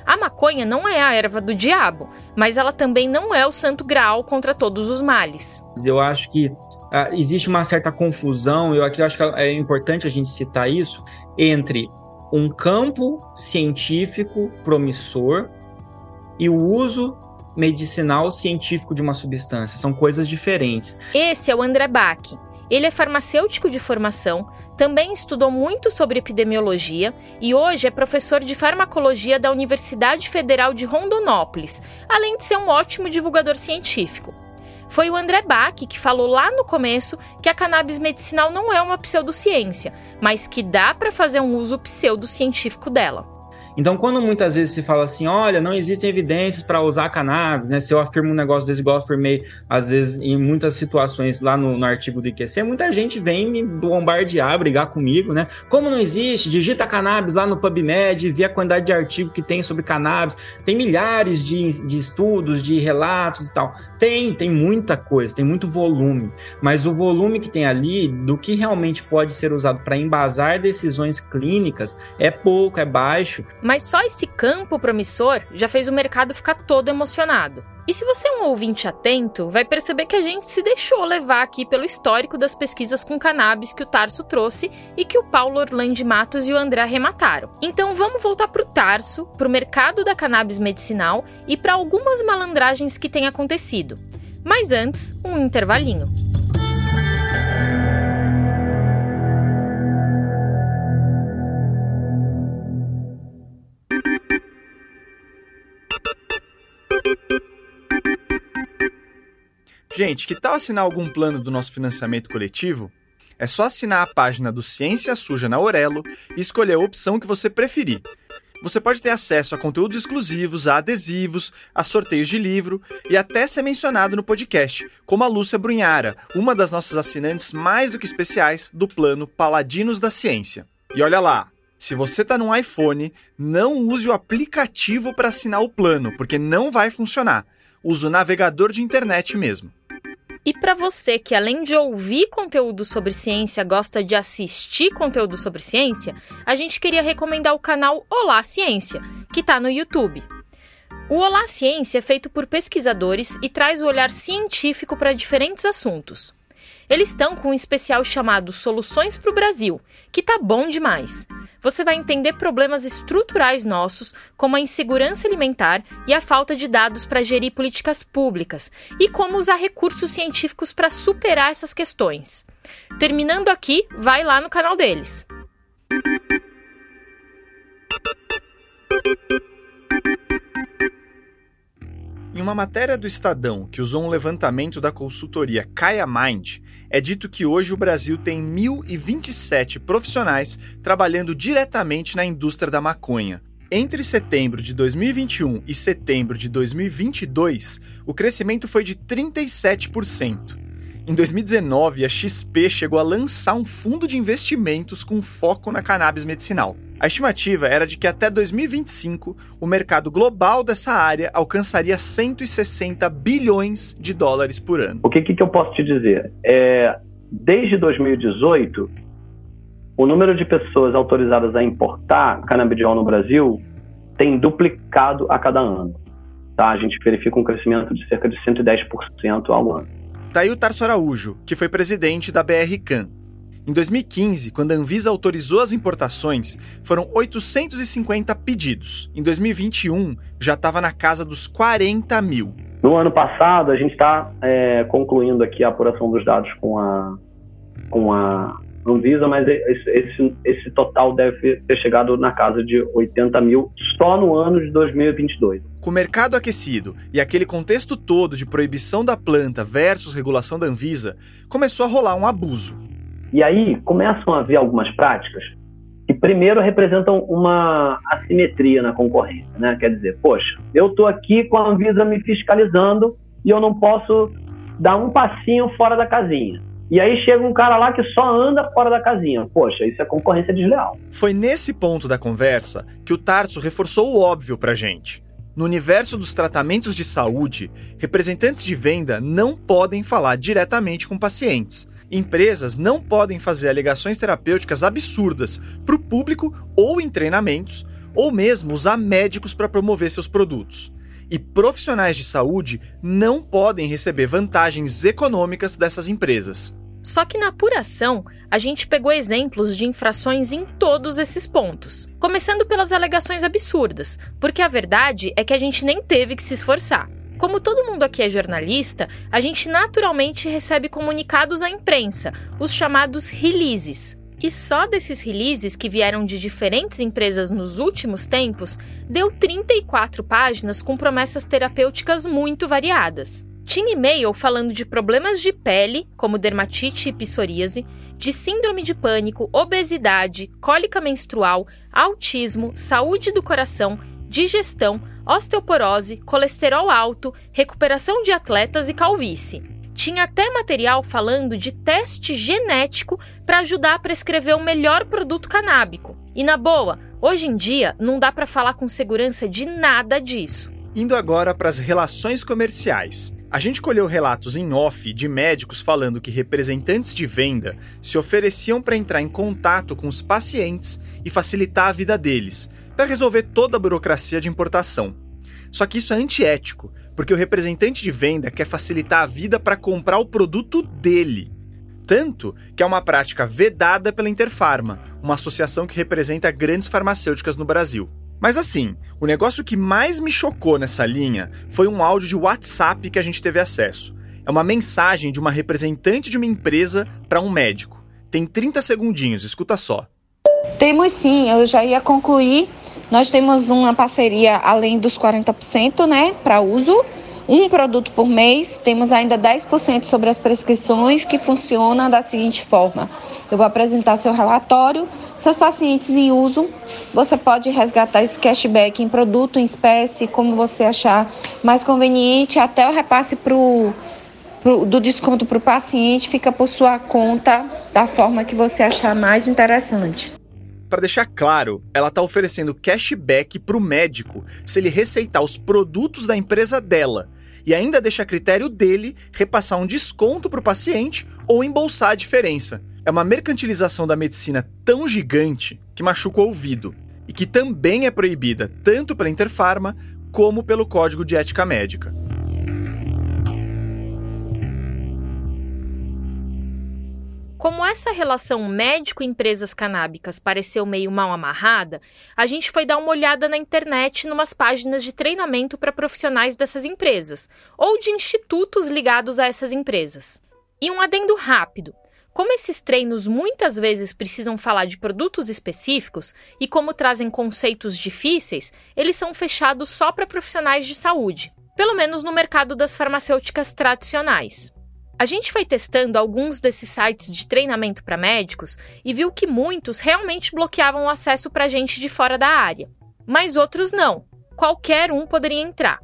S2: A maconha não é a erva do diabo, mas ela também não é o santo graal contra todos os males.
S9: Eu acho que ah, existe uma certa confusão, eu aqui acho que é importante a gente citar isso, entre um campo científico promissor e o uso medicinal científico de uma substância. São coisas diferentes.
S2: Esse é o André Bach. Ele é farmacêutico de formação, também estudou muito sobre epidemiologia e hoje é professor de farmacologia da Universidade Federal de Rondonópolis, além de ser um ótimo divulgador científico. Foi o André Bach que falou lá no começo que a cannabis medicinal não é uma pseudociência, mas que dá para fazer um uso pseudocientífico dela.
S9: Então, quando muitas vezes se fala assim, olha, não existem evidências para usar cannabis, né? Se eu afirmo um negócio desse, igual eu afirmei, às vezes, em muitas situações lá no, no artigo do IQC, muita gente vem me bombardear, brigar comigo, né? Como não existe? Digita cannabis lá no PubMed, vê a quantidade de artigo que tem sobre cannabis. Tem milhares de, de estudos, de relatos e tal. Tem, tem muita coisa, tem muito volume. Mas o volume que tem ali, do que realmente pode ser usado para embasar decisões clínicas, é pouco, é baixo.
S2: Mas só esse campo promissor já fez o mercado ficar todo emocionado. E se você é um ouvinte atento, vai perceber que a gente se deixou levar aqui pelo histórico das pesquisas com cannabis que o Tarso trouxe e que o Paulo Orlando Matos e o André arremataram. Então vamos voltar para o Tarso, para o mercado da cannabis medicinal e para algumas malandragens que têm acontecido. Mas antes, um intervalinho.
S6: Gente, que tal assinar algum plano do nosso financiamento coletivo? É só assinar a página do Ciência Suja na Aurelo e escolher a opção que você preferir. Você pode ter acesso a conteúdos exclusivos, a adesivos, a sorteios de livro e até ser mencionado no podcast, como a Lúcia Brunhara, uma das nossas assinantes mais do que especiais do plano Paladinos da Ciência. E olha lá, se você está no iPhone, não use o aplicativo para assinar o plano, porque não vai funcionar. Use o navegador de internet mesmo.
S2: E para você que além de ouvir conteúdo sobre ciência gosta de assistir conteúdo sobre ciência, a gente queria recomendar o canal Olá Ciência, que está no YouTube. O Olá Ciência é feito por pesquisadores e traz o olhar científico para diferentes assuntos. Eles estão com um especial chamado Soluções para o Brasil, que tá bom demais. Você vai entender problemas estruturais nossos, como a insegurança alimentar e a falta de dados para gerir políticas públicas, e como usar recursos científicos para superar essas questões. Terminando aqui, vai lá no canal deles.
S6: Em uma matéria do Estadão que usou um levantamento da consultoria Kaya Mind, é dito que hoje o Brasil tem 1.027 profissionais trabalhando diretamente na indústria da maconha. Entre setembro de 2021 e setembro de 2022, o crescimento foi de 37%. Em 2019, a XP chegou a lançar um fundo de investimentos com foco na cannabis medicinal. A estimativa era de que até 2025 o mercado global dessa área alcançaria 160 bilhões de dólares por ano.
S19: O que, que eu posso te dizer? É, desde 2018, o número de pessoas autorizadas a importar canabidiol no Brasil tem duplicado a cada ano. Tá? A gente verifica um crescimento de cerca de 110% ao ano.
S6: Tá aí o Tarso Araújo, que foi presidente da BRCAN, em 2015, quando a Anvisa autorizou as importações, foram 850 pedidos. Em 2021, já estava na casa dos 40 mil.
S19: No ano passado, a gente está é, concluindo aqui a apuração dos dados com a, com a Anvisa, mas esse, esse, esse total deve ter chegado na casa de 80 mil só no ano de 2022.
S6: Com o mercado aquecido e aquele contexto todo de proibição da planta versus regulação da Anvisa, começou a rolar um abuso.
S19: E aí começam a haver algumas práticas que primeiro representam uma assimetria na concorrência, né? Quer dizer, poxa, eu estou aqui com a Anvisa me fiscalizando e eu não posso dar um passinho fora da casinha. E aí chega um cara lá que só anda fora da casinha. Poxa, isso é concorrência desleal.
S6: Foi nesse ponto da conversa que o Tarso reforçou o óbvio pra gente. No universo dos tratamentos de saúde, representantes de venda não podem falar diretamente com pacientes. Empresas não podem fazer alegações terapêuticas absurdas para o público ou em treinamentos, ou mesmo usar médicos para promover seus produtos. E profissionais de saúde não podem receber vantagens econômicas dessas empresas.
S2: Só que na apuração, a gente pegou exemplos de infrações em todos esses pontos. Começando pelas alegações absurdas, porque a verdade é que a gente nem teve que se esforçar. Como todo mundo aqui é jornalista, a gente naturalmente recebe comunicados à imprensa, os chamados releases. E só desses releases que vieram de diferentes empresas nos últimos tempos, deu 34 páginas com promessas terapêuticas muito variadas. Tinha e-mail falando de problemas de pele, como dermatite e psoríase, de síndrome de pânico, obesidade, cólica menstrual, autismo, saúde do coração, digestão, osteoporose, colesterol alto, recuperação de atletas e calvície. Tinha até material falando de teste genético para ajudar a prescrever o melhor produto canábico. E na boa, hoje em dia não dá para falar com segurança de nada disso.
S6: Indo agora para as relações comerciais. A gente colheu relatos em off de médicos falando que representantes de venda se ofereciam para entrar em contato com os pacientes e facilitar a vida deles, para resolver toda a burocracia de importação. Só que isso é antiético, porque o representante de venda quer facilitar a vida para comprar o produto dele. Tanto que é uma prática vedada pela Interfarma, uma associação que representa grandes farmacêuticas no Brasil. Mas assim, o negócio que mais me chocou nessa linha foi um áudio de WhatsApp que a gente teve acesso. É uma mensagem de uma representante de uma empresa para um médico. Tem 30 segundinhos, escuta só.
S21: Temos sim, eu já ia concluir nós temos uma parceria além dos 40%, né, para uso, um produto por mês. Temos ainda 10% sobre as prescrições que funciona da seguinte forma: eu vou apresentar seu relatório, seus pacientes em uso, você pode resgatar esse cashback em produto, em espécie, como você achar mais conveniente, até o repasse pro, pro do desconto para o paciente fica por sua conta, da forma que você achar mais interessante.
S6: Para deixar claro, ela está oferecendo cashback para o médico se ele receitar os produtos da empresa dela e ainda deixa a critério dele repassar um desconto para o paciente ou embolsar a diferença. É uma mercantilização da medicina tão gigante que machuca o ouvido e que também é proibida tanto pela Interfarma como pelo Código de Ética Médica.
S2: Como essa relação médico-empresas canábicas pareceu meio mal amarrada, a gente foi dar uma olhada na internet numas páginas de treinamento para profissionais dessas empresas ou de institutos ligados a essas empresas. E um adendo rápido: como esses treinos muitas vezes precisam falar de produtos específicos e como trazem conceitos difíceis, eles são fechados só para profissionais de saúde, pelo menos no mercado das farmacêuticas tradicionais. A gente foi testando alguns desses sites de treinamento para médicos e viu que muitos realmente bloqueavam o acesso para gente de fora da área, mas outros não. Qualquer um poderia entrar.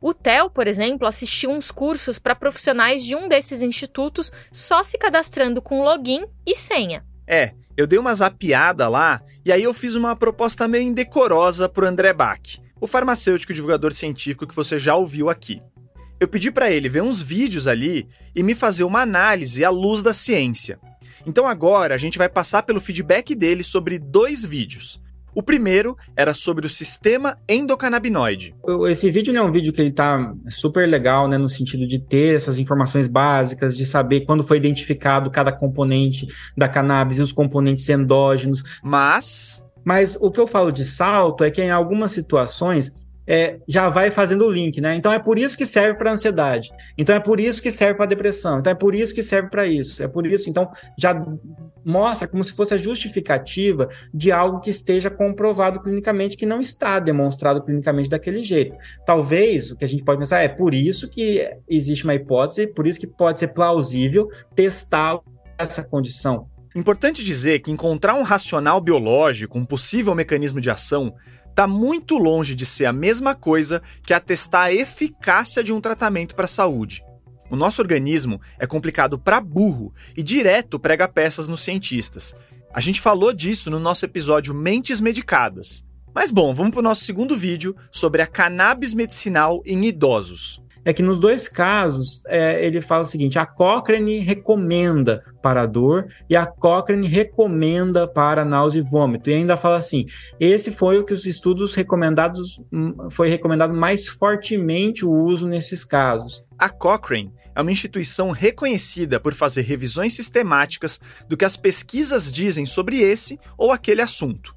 S2: O Theo, por exemplo, assistiu uns cursos para profissionais de um desses institutos só se cadastrando com login e senha.
S6: É, eu dei uma zapiada lá e aí eu fiz uma proposta meio indecorosa pro André Bach, o farmacêutico divulgador científico que você já ouviu aqui eu pedi para ele ver uns vídeos ali e me fazer uma análise à luz da ciência. Então agora a gente vai passar pelo feedback dele sobre dois vídeos. O primeiro era sobre o sistema endocannabinoide.
S9: Esse vídeo não é um vídeo que ele tá super legal, né, no sentido de ter essas informações básicas, de saber quando foi identificado cada componente da cannabis e os componentes endógenos.
S6: Mas
S9: mas o que eu falo de salto é que em algumas situações é, já vai fazendo o link, né? Então é por isso que serve para ansiedade. Então é por isso que serve para depressão. Então é por isso que serve para isso. É por isso. Então já mostra como se fosse a justificativa de algo que esteja comprovado clinicamente, que não está demonstrado clinicamente daquele jeito. Talvez o que a gente pode pensar é por isso que existe uma hipótese, por isso que pode ser plausível testar essa condição.
S6: Importante dizer que encontrar um racional biológico, um possível mecanismo de ação, está muito longe de ser a mesma coisa que atestar a eficácia de um tratamento para a saúde. O nosso organismo é complicado para burro e direto prega peças nos cientistas. A gente falou disso no nosso episódio Mentes Medicadas. Mas bom, vamos para o nosso segundo vídeo sobre a cannabis medicinal em idosos
S9: é que nos dois casos é, ele fala o seguinte: a Cochrane recomenda para dor e a Cochrane recomenda para náusea e vômito. E ainda fala assim: esse foi o que os estudos recomendados hum, foi recomendado mais fortemente o uso nesses casos.
S6: A Cochrane é uma instituição reconhecida por fazer revisões sistemáticas do que as pesquisas dizem sobre esse ou aquele assunto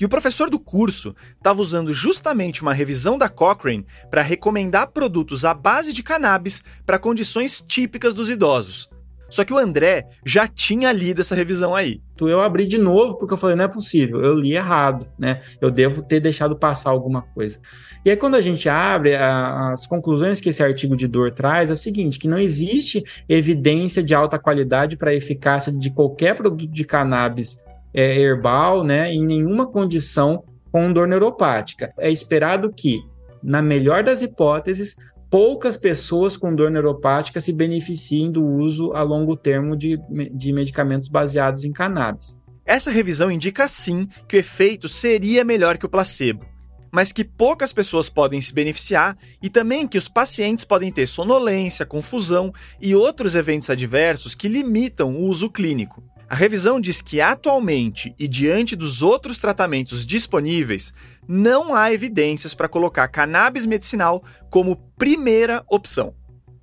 S6: e o professor do curso estava usando justamente uma revisão da Cochrane para recomendar produtos à base de cannabis para condições típicas dos idosos. Só que o André já tinha lido essa revisão aí.
S9: Eu abri de novo porque eu falei, não é possível, eu li errado, né? Eu devo ter deixado passar alguma coisa. E aí, quando a gente abre a, as conclusões que esse artigo de dor traz, é o seguinte: que não existe evidência de alta qualidade para a eficácia de qualquer produto de cannabis é, herbal, né, em nenhuma condição com dor neuropática. É esperado que, na melhor das hipóteses, poucas pessoas com dor neuropática se beneficiem do uso a longo termo de, de medicamentos baseados em cannabis.
S6: Essa revisão indica sim que o efeito seria melhor que o placebo, mas que poucas pessoas podem se beneficiar e também que os pacientes podem ter sonolência, confusão e outros eventos adversos que limitam o uso clínico. A revisão diz que atualmente e diante dos outros tratamentos disponíveis, não há evidências para colocar cannabis medicinal como primeira opção.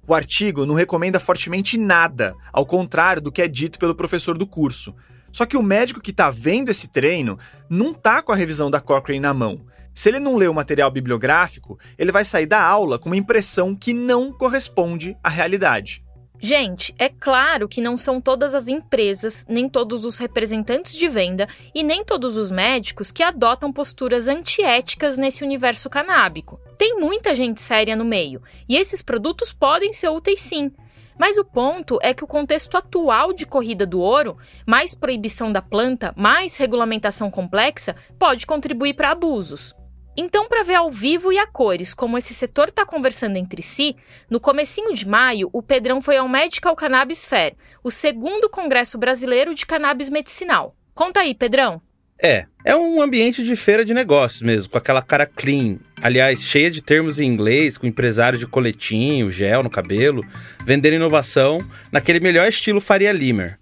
S6: O artigo não recomenda fortemente nada, ao contrário do que é dito pelo professor do curso. Só que o médico que está vendo esse treino não está com a revisão da Cochrane na mão. Se ele não lê o material bibliográfico, ele vai sair da aula com uma impressão que não corresponde à realidade.
S2: Gente, é claro que não são todas as empresas, nem todos os representantes de venda e nem todos os médicos que adotam posturas antiéticas nesse universo canábico. Tem muita gente séria no meio, e esses produtos podem ser úteis sim. Mas o ponto é que o contexto atual de corrida do ouro, mais proibição da planta, mais regulamentação complexa, pode contribuir para abusos. Então, para ver ao vivo e a cores como esse setor está conversando entre si, no comecinho de maio, o Pedrão foi ao Medical Cannabis Fair, o segundo congresso brasileiro de cannabis medicinal. Conta aí, Pedrão.
S13: É, é um ambiente de feira de negócios mesmo, com aquela cara clean. Aliás, cheia de termos em inglês, com empresários de coletinho, gel no cabelo, vendendo inovação naquele melhor estilo Faria Limer.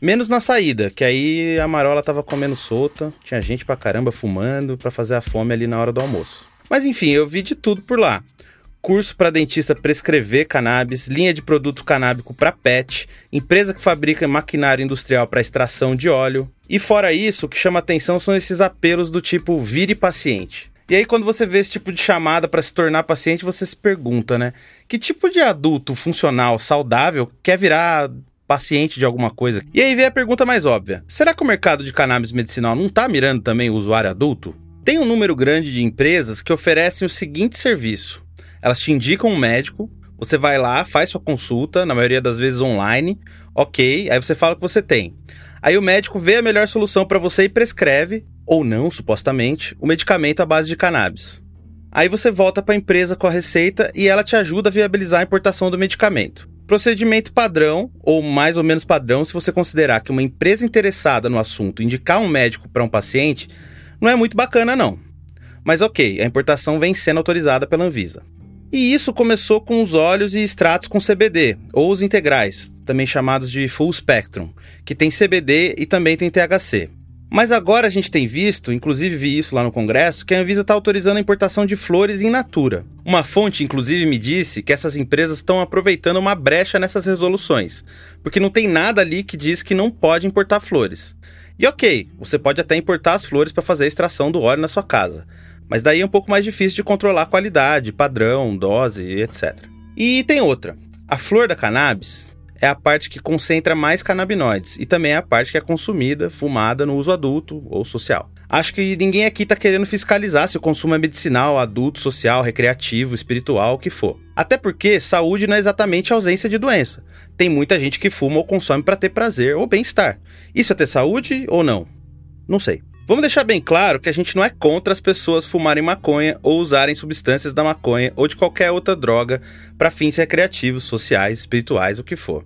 S13: Menos na saída, que aí a marola tava comendo solta, tinha gente pra caramba fumando pra fazer a fome ali na hora do almoço. Mas enfim, eu vi de tudo por lá. curso para dentista prescrever cannabis, linha de produto canábico para pet, empresa que fabrica maquinário industrial para extração de óleo. E fora isso, o que chama atenção são esses apelos do tipo vire paciente. E aí, quando você vê esse tipo de chamada para se tornar paciente, você se pergunta, né? Que tipo de adulto funcional, saudável, quer virar paciente de alguma coisa? E aí vem a pergunta mais óbvia: será que o mercado de cannabis medicinal não está mirando também o usuário adulto? Tem um número grande de empresas que oferecem o seguinte serviço: elas te indicam um médico, você vai lá, faz sua consulta, na maioria das vezes online, ok, aí você fala o que você tem. Aí o médico vê a melhor solução para você e prescreve, ou não, supostamente, o medicamento à base de cannabis. Aí você volta para a empresa com a receita e ela te ajuda a viabilizar a importação do medicamento. Procedimento padrão, ou mais ou menos padrão, se você considerar que uma empresa interessada no assunto indicar um médico para um paciente, não é muito bacana não. Mas ok, a importação vem sendo autorizada pela Anvisa. E isso começou com os óleos e extratos com CBD, ou os integrais, também chamados de full spectrum, que tem CBD e também tem THC. Mas agora a gente tem visto, inclusive vi isso lá no Congresso, que a Anvisa está autorizando a importação de flores in natura. Uma fonte, inclusive, me disse que essas empresas estão aproveitando uma brecha nessas resoluções, porque não tem nada ali que diz que não pode importar flores. E ok, você pode até importar as flores para fazer a extração do óleo na sua casa, mas daí é um pouco mais difícil de controlar a qualidade, padrão, dose, etc. E tem outra. A flor da cannabis é a parte que concentra mais canabinoides e também é a parte que é consumida, fumada no uso adulto ou social. Acho que ninguém aqui está querendo fiscalizar se o consumo é medicinal, adulto, social, recreativo, espiritual, o que for. Até porque saúde não é exatamente ausência de doença. Tem muita gente que fuma ou consome para ter prazer ou bem-estar. Isso é ter saúde ou não? Não sei. Vamos deixar bem claro que a gente não é contra as pessoas fumarem maconha ou usarem substâncias da maconha ou de qualquer outra droga para fins recreativos, sociais, espirituais, o que for.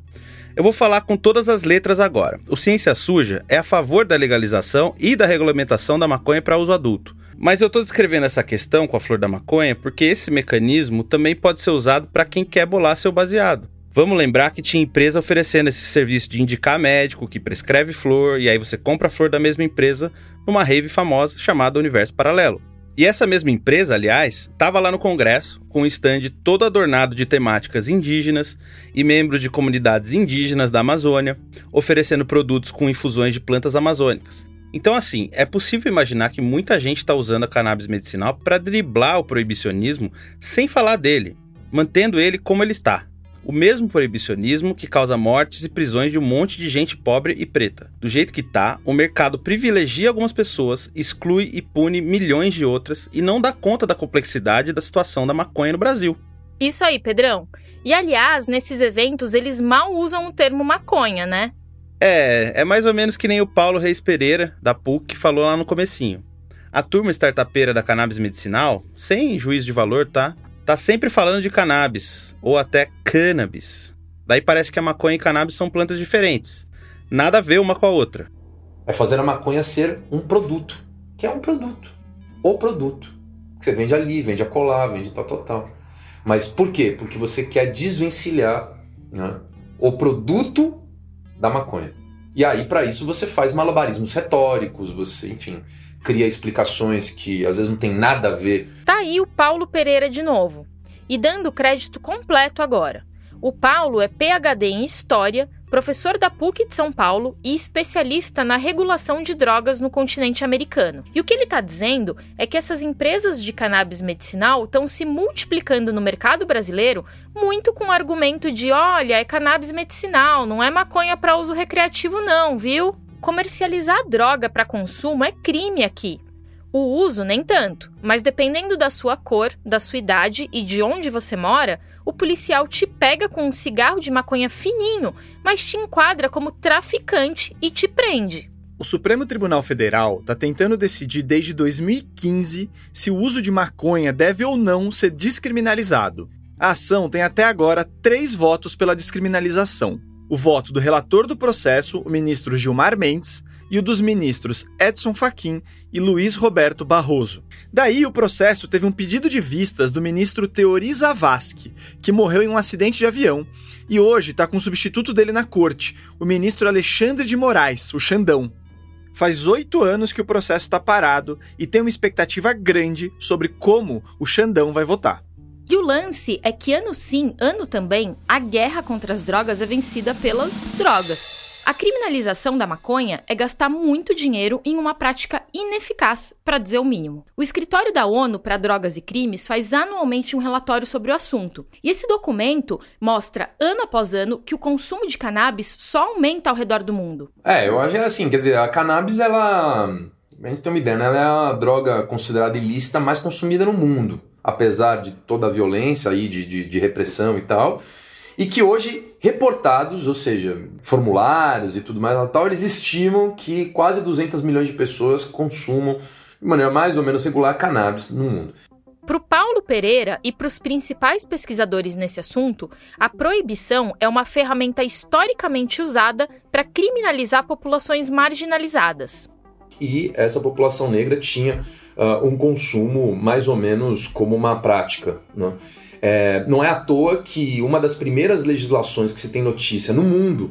S13: Eu vou falar com todas as letras agora. O Ciência Suja é a favor da legalização e da regulamentação da maconha para uso adulto. Mas eu estou descrevendo essa questão com a flor da maconha porque esse mecanismo também pode ser usado para quem quer bolar seu baseado. Vamos lembrar que tinha empresa oferecendo esse serviço de indicar médico que prescreve flor e aí você compra a flor da mesma empresa numa rave famosa chamada Universo Paralelo. E essa mesma empresa, aliás, estava lá no Congresso com um stand todo adornado de temáticas indígenas e membros de comunidades indígenas da Amazônia, oferecendo produtos com infusões de plantas amazônicas. Então, assim, é possível imaginar que muita gente está usando a cannabis medicinal para driblar o proibicionismo sem falar dele, mantendo ele como ele está, o mesmo proibicionismo que causa mortes e prisões de um monte de gente pobre e preta. Do jeito que tá, o mercado privilegia algumas pessoas, exclui e pune milhões de outras e não dá conta da complexidade da situação da maconha no Brasil.
S2: Isso aí, Pedrão. E aliás, nesses eventos eles mal usam o termo maconha, né?
S13: É, é mais ou menos que nem o Paulo Reis Pereira, da PUC, falou lá no comecinho. A turma startupeira da cannabis medicinal, sem juízo de valor, tá? Tá sempre falando de cannabis, ou até cannabis. Daí parece que a maconha e cannabis são plantas diferentes. Nada a ver uma com a outra.
S8: É fazer a maconha ser um produto, que é um produto. O produto. Que você vende ali, vende a colar, vende tal, tal, tal. Mas por quê? Porque você quer desvencilhar né, o produto da maconha. E aí, para isso, você faz malabarismos retóricos, você, enfim, cria explicações que às vezes não tem nada a ver.
S2: Tá aí o Paulo Pereira de novo. E dando crédito completo agora. O Paulo é PhD em História, professor da PUC de São Paulo e especialista na regulação de drogas no continente americano. E o que ele está dizendo é que essas empresas de cannabis medicinal estão se multiplicando no mercado brasileiro muito com o argumento de: olha, é cannabis medicinal, não é maconha para uso recreativo, não, viu? Comercializar droga para consumo é crime aqui. O uso, nem tanto, mas dependendo da sua cor, da sua idade e de onde você mora, o policial te pega com um cigarro de maconha fininho, mas te enquadra como traficante e te prende.
S6: O Supremo Tribunal Federal está tentando decidir desde 2015 se o uso de maconha deve ou não ser descriminalizado. A ação tem até agora três votos pela descriminalização o voto do relator do processo, o ministro Gilmar Mendes, e o dos ministros Edson Fachin e Luiz Roberto Barroso. Daí, o processo teve um pedido de vistas do ministro Teori Zavascki, que morreu em um acidente de avião, e hoje está com o substituto dele na corte, o ministro Alexandre de Moraes, o Xandão. Faz oito anos que o processo está parado e tem uma expectativa grande sobre como o Xandão vai votar.
S2: E o lance é que ano sim, ano também, a guerra contra as drogas é vencida pelas drogas. A criminalização da maconha é gastar muito dinheiro em uma prática ineficaz, para dizer o mínimo. O Escritório da ONU para Drogas e Crimes faz anualmente um relatório sobre o assunto. E esse documento mostra, ano após ano, que o consumo de cannabis só aumenta ao redor do mundo.
S8: É, eu acho é assim, quer dizer, a cannabis, ela. A gente tem uma ideia, né? Ela é a droga considerada ilícita mais consumida no mundo. Apesar de toda a violência aí, de, de, de repressão e tal e que hoje reportados, ou seja, formulários e tudo mais, tal, eles estimam que quase 200 milhões de pessoas consumam de maneira mais ou menos regular cannabis no mundo.
S2: Para o Paulo Pereira e para os principais pesquisadores nesse assunto, a proibição é uma ferramenta historicamente usada para criminalizar populações marginalizadas.
S8: E essa população negra tinha uh, um consumo mais ou menos como uma prática. Né? É, não é à toa que uma das primeiras legislações que se tem notícia no mundo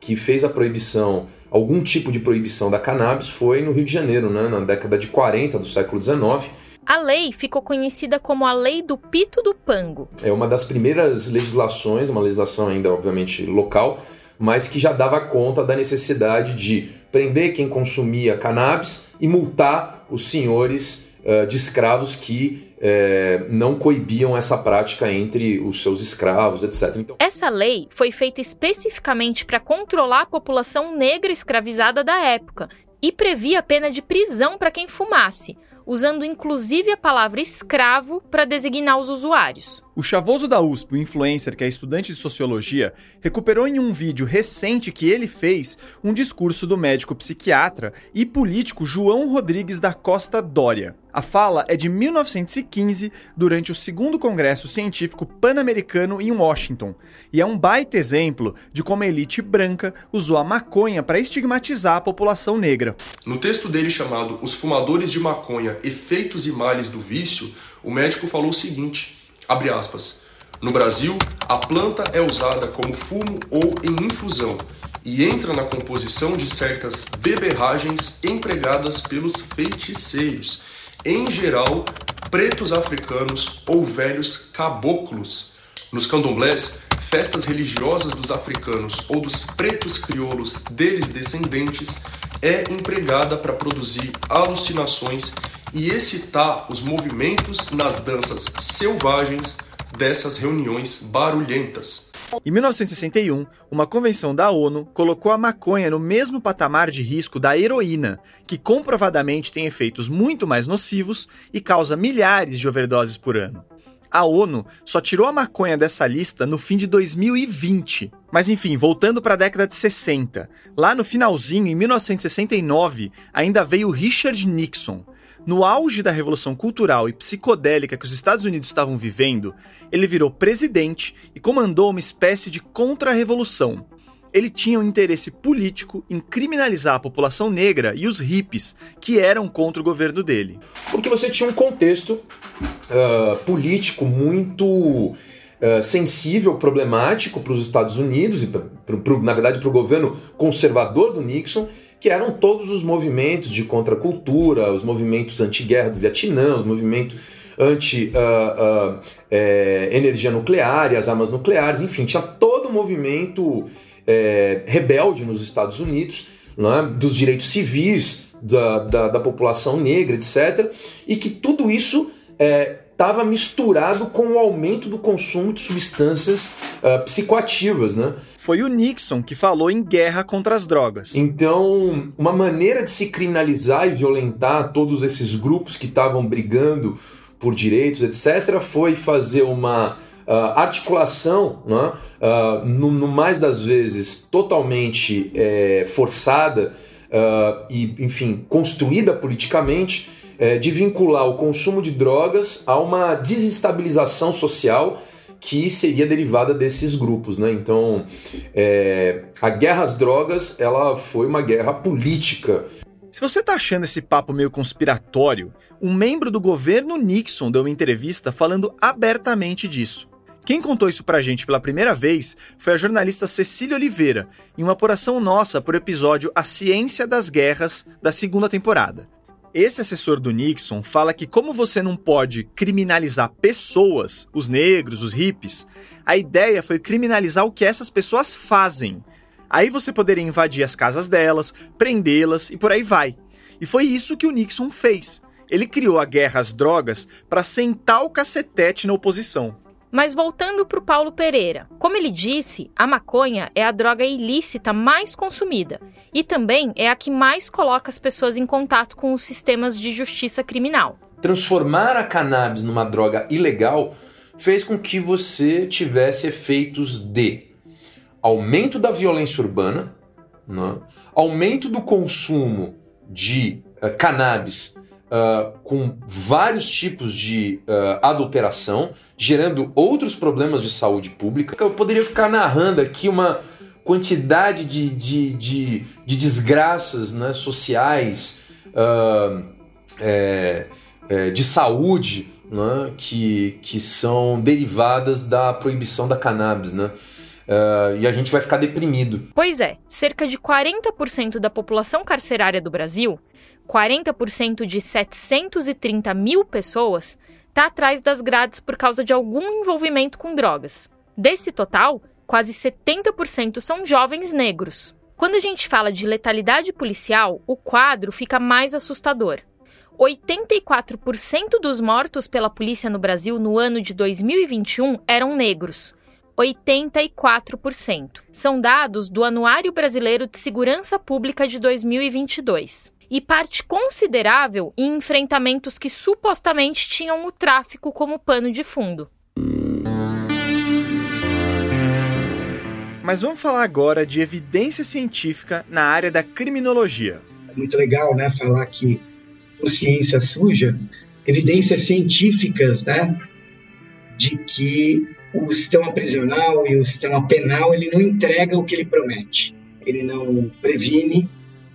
S8: que fez a proibição, algum tipo de proibição da cannabis, foi no Rio de Janeiro, né, na década de 40 do século XIX.
S2: A lei ficou conhecida como a Lei do Pito do Pango.
S8: É uma das primeiras legislações, uma legislação ainda, obviamente, local, mas que já dava conta da necessidade de prender quem consumia cannabis e multar os senhores uh, de escravos que é, não coibiam essa prática entre os seus escravos, etc.
S2: Então... Essa lei foi feita especificamente para controlar a população negra escravizada da época e previa a pena de prisão para quem fumasse, usando inclusive a palavra escravo para designar os usuários.
S6: O chavoso da USP, o influencer que é estudante de sociologia, recuperou em um vídeo recente que ele fez um discurso do médico psiquiatra e político João Rodrigues da Costa Dória. A fala é de 1915, durante o segundo Congresso Científico Pan-Americano em Washington, e é um baita exemplo de como a elite branca usou a maconha para estigmatizar a população negra.
S22: No texto dele chamado Os Fumadores de Maconha: Efeitos e Males do Vício, o médico falou o seguinte: abre aspas. No Brasil, a planta é usada como fumo ou em infusão e entra na composição de certas beberragens empregadas pelos feiticeiros em geral, pretos africanos ou velhos caboclos. Nos candomblés, festas religiosas dos africanos ou dos pretos crioulos deles descendentes é empregada para produzir alucinações e excitar os movimentos nas danças selvagens dessas reuniões barulhentas.
S6: Em 1961, uma convenção da ONU colocou a maconha no mesmo patamar de risco da heroína, que comprovadamente tem efeitos muito mais nocivos e causa milhares de overdoses por ano. A ONU só tirou a maconha dessa lista no fim de 2020. Mas enfim, voltando para a década de 60. Lá no finalzinho, em 1969, ainda veio Richard Nixon, no auge da revolução cultural e psicodélica que os Estados Unidos estavam vivendo, ele virou presidente e comandou uma espécie de contra-revolução. Ele tinha um interesse político em criminalizar a população negra e os hippies, que eram contra o governo dele.
S8: Porque você tinha um contexto uh, político muito uh, sensível, problemático para os Estados Unidos e, pra, pra, na verdade, para o governo conservador do Nixon, que eram todos os movimentos de contracultura, os movimentos anti-guerra do Vietnã, os movimentos anti-energia uh, uh, é, nuclear e as armas nucleares, enfim, tinha todo o movimento é, rebelde nos Estados Unidos, né, dos direitos civis da, da, da, população negra, etc., e que tudo isso é, estava misturado com o aumento do consumo de substâncias uh, psicoativas, né?
S6: Foi o Nixon que falou em guerra contra as drogas.
S8: Então, uma maneira de se criminalizar e violentar todos esses grupos que estavam brigando por direitos, etc., foi fazer uma uh, articulação, né? uh, no, no, mais das vezes totalmente é, forçada e, enfim, construída politicamente é, de vincular o consumo de drogas a uma desestabilização social que seria derivada desses grupos, né? Então, é, a guerra às drogas, ela foi uma guerra política.
S6: Se você tá achando esse papo meio conspiratório, um membro do governo Nixon deu uma entrevista falando abertamente disso. Quem contou isso pra gente pela primeira vez foi a jornalista Cecília Oliveira, em uma apuração nossa por episódio A Ciência das Guerras da segunda temporada. Esse assessor do Nixon fala que, como você não pode criminalizar pessoas, os negros, os hippies, a ideia foi criminalizar o que essas pessoas fazem. Aí você poderia invadir as casas delas, prendê-las e por aí vai. E foi isso que o Nixon fez. Ele criou a guerra às drogas para sentar o cacetete na oposição.
S2: Mas voltando para o Paulo Pereira, como ele disse, a maconha é a droga ilícita mais consumida e também é a que mais coloca as pessoas em contato com os sistemas de justiça criminal.
S8: Transformar a cannabis numa droga ilegal fez com que você tivesse efeitos de aumento da violência urbana, né? aumento do consumo de uh, cannabis uh, com vários tipos de uh, adulteração, gerando outros problemas de saúde pública. Eu poderia ficar narrando aqui uma quantidade de, de, de, de desgraças né, sociais, uh, é, é, de saúde, né, que, que são derivadas da proibição da cannabis, né? Uh, e a gente vai ficar deprimido.
S2: Pois é, cerca de 40% da população carcerária do Brasil 40% de 730 mil pessoas está atrás das grades por causa de algum envolvimento com drogas. Desse total, quase 70% são jovens negros. Quando a gente fala de letalidade policial, o quadro fica mais assustador. 84% dos mortos pela polícia no Brasil no ano de 2021 eram negros. 84%. São dados do Anuário Brasileiro de Segurança Pública de 2022 e parte considerável em enfrentamentos que supostamente tinham o tráfico como pano de fundo.
S6: Mas vamos falar agora de evidência científica na área da criminologia.
S10: É muito legal, né, falar que o ciência suja, evidências científicas, né, de que o sistema prisional e o sistema penal ele não entrega o que ele promete. Ele não previne,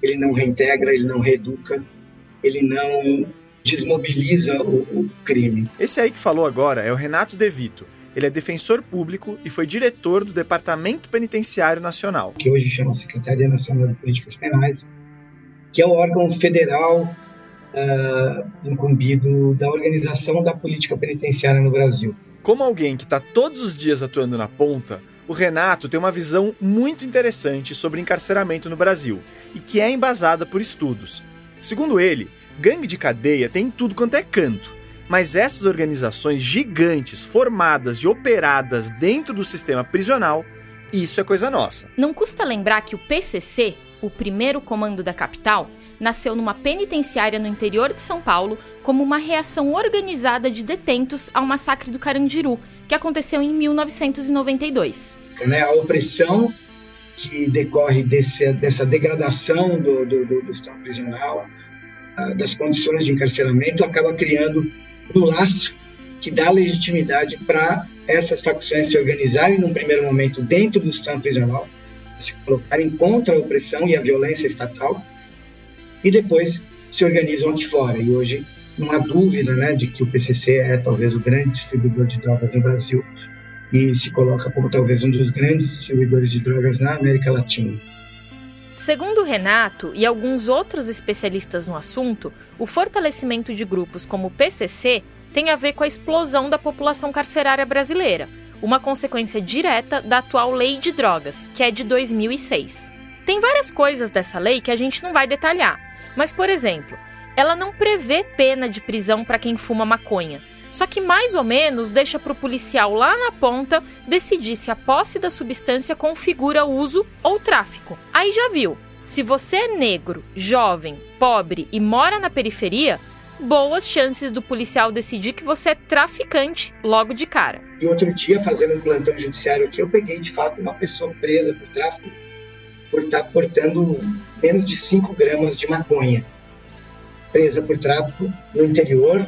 S10: ele não reintegra, ele não reeduca, ele não desmobiliza o, o crime.
S6: Esse aí que falou agora é o Renato De Vito. Ele é defensor público e foi diretor do Departamento Penitenciário Nacional.
S10: Que hoje chama Secretaria Nacional de Políticas Penais, que é o órgão federal uh, incumbido da organização da política penitenciária no Brasil.
S6: Como alguém que está todos os dias atuando na ponta, o Renato tem uma visão muito interessante sobre encarceramento no Brasil e que é embasada por estudos. Segundo ele, gangue de cadeia tem tudo quanto é canto, mas essas organizações gigantes formadas e operadas dentro do sistema prisional, isso é coisa nossa.
S2: Não custa lembrar que o PCC, o primeiro comando da capital, nasceu numa penitenciária no interior de São Paulo como uma reação organizada de detentos ao massacre do Carandiru, que aconteceu em 1992.
S10: Né, a opressão que decorre desse, dessa degradação do, do, do, do estado prisional, das condições de encarceramento, acaba criando um laço que dá legitimidade para essas facções se organizarem num primeiro momento dentro do sistema prisional, se colocarem contra a opressão e a violência estatal, e depois se organizam aqui fora. E hoje não há dúvida né, de que o PCC é talvez o grande distribuidor de drogas no Brasil e se coloca como talvez um dos grandes distribuidores de drogas na América Latina.
S2: Segundo Renato e alguns outros especialistas no assunto, o fortalecimento de grupos como o PCC tem a ver com a explosão da população carcerária brasileira, uma consequência direta da atual Lei de Drogas, que é de 2006. Tem várias coisas dessa lei que a gente não vai detalhar, mas, por exemplo, ela não prevê pena de prisão para quem fuma maconha, só que mais ou menos deixa para o policial lá na ponta decidir se a posse da substância configura uso ou tráfico. Aí já viu, se você é negro, jovem, pobre e mora na periferia, boas chances do policial decidir que você é traficante logo de cara.
S10: E outro dia, fazendo um plantão judiciário aqui, eu peguei de fato uma pessoa presa por tráfico por estar portando menos de 5 gramas de maconha. Presa por tráfico no interior,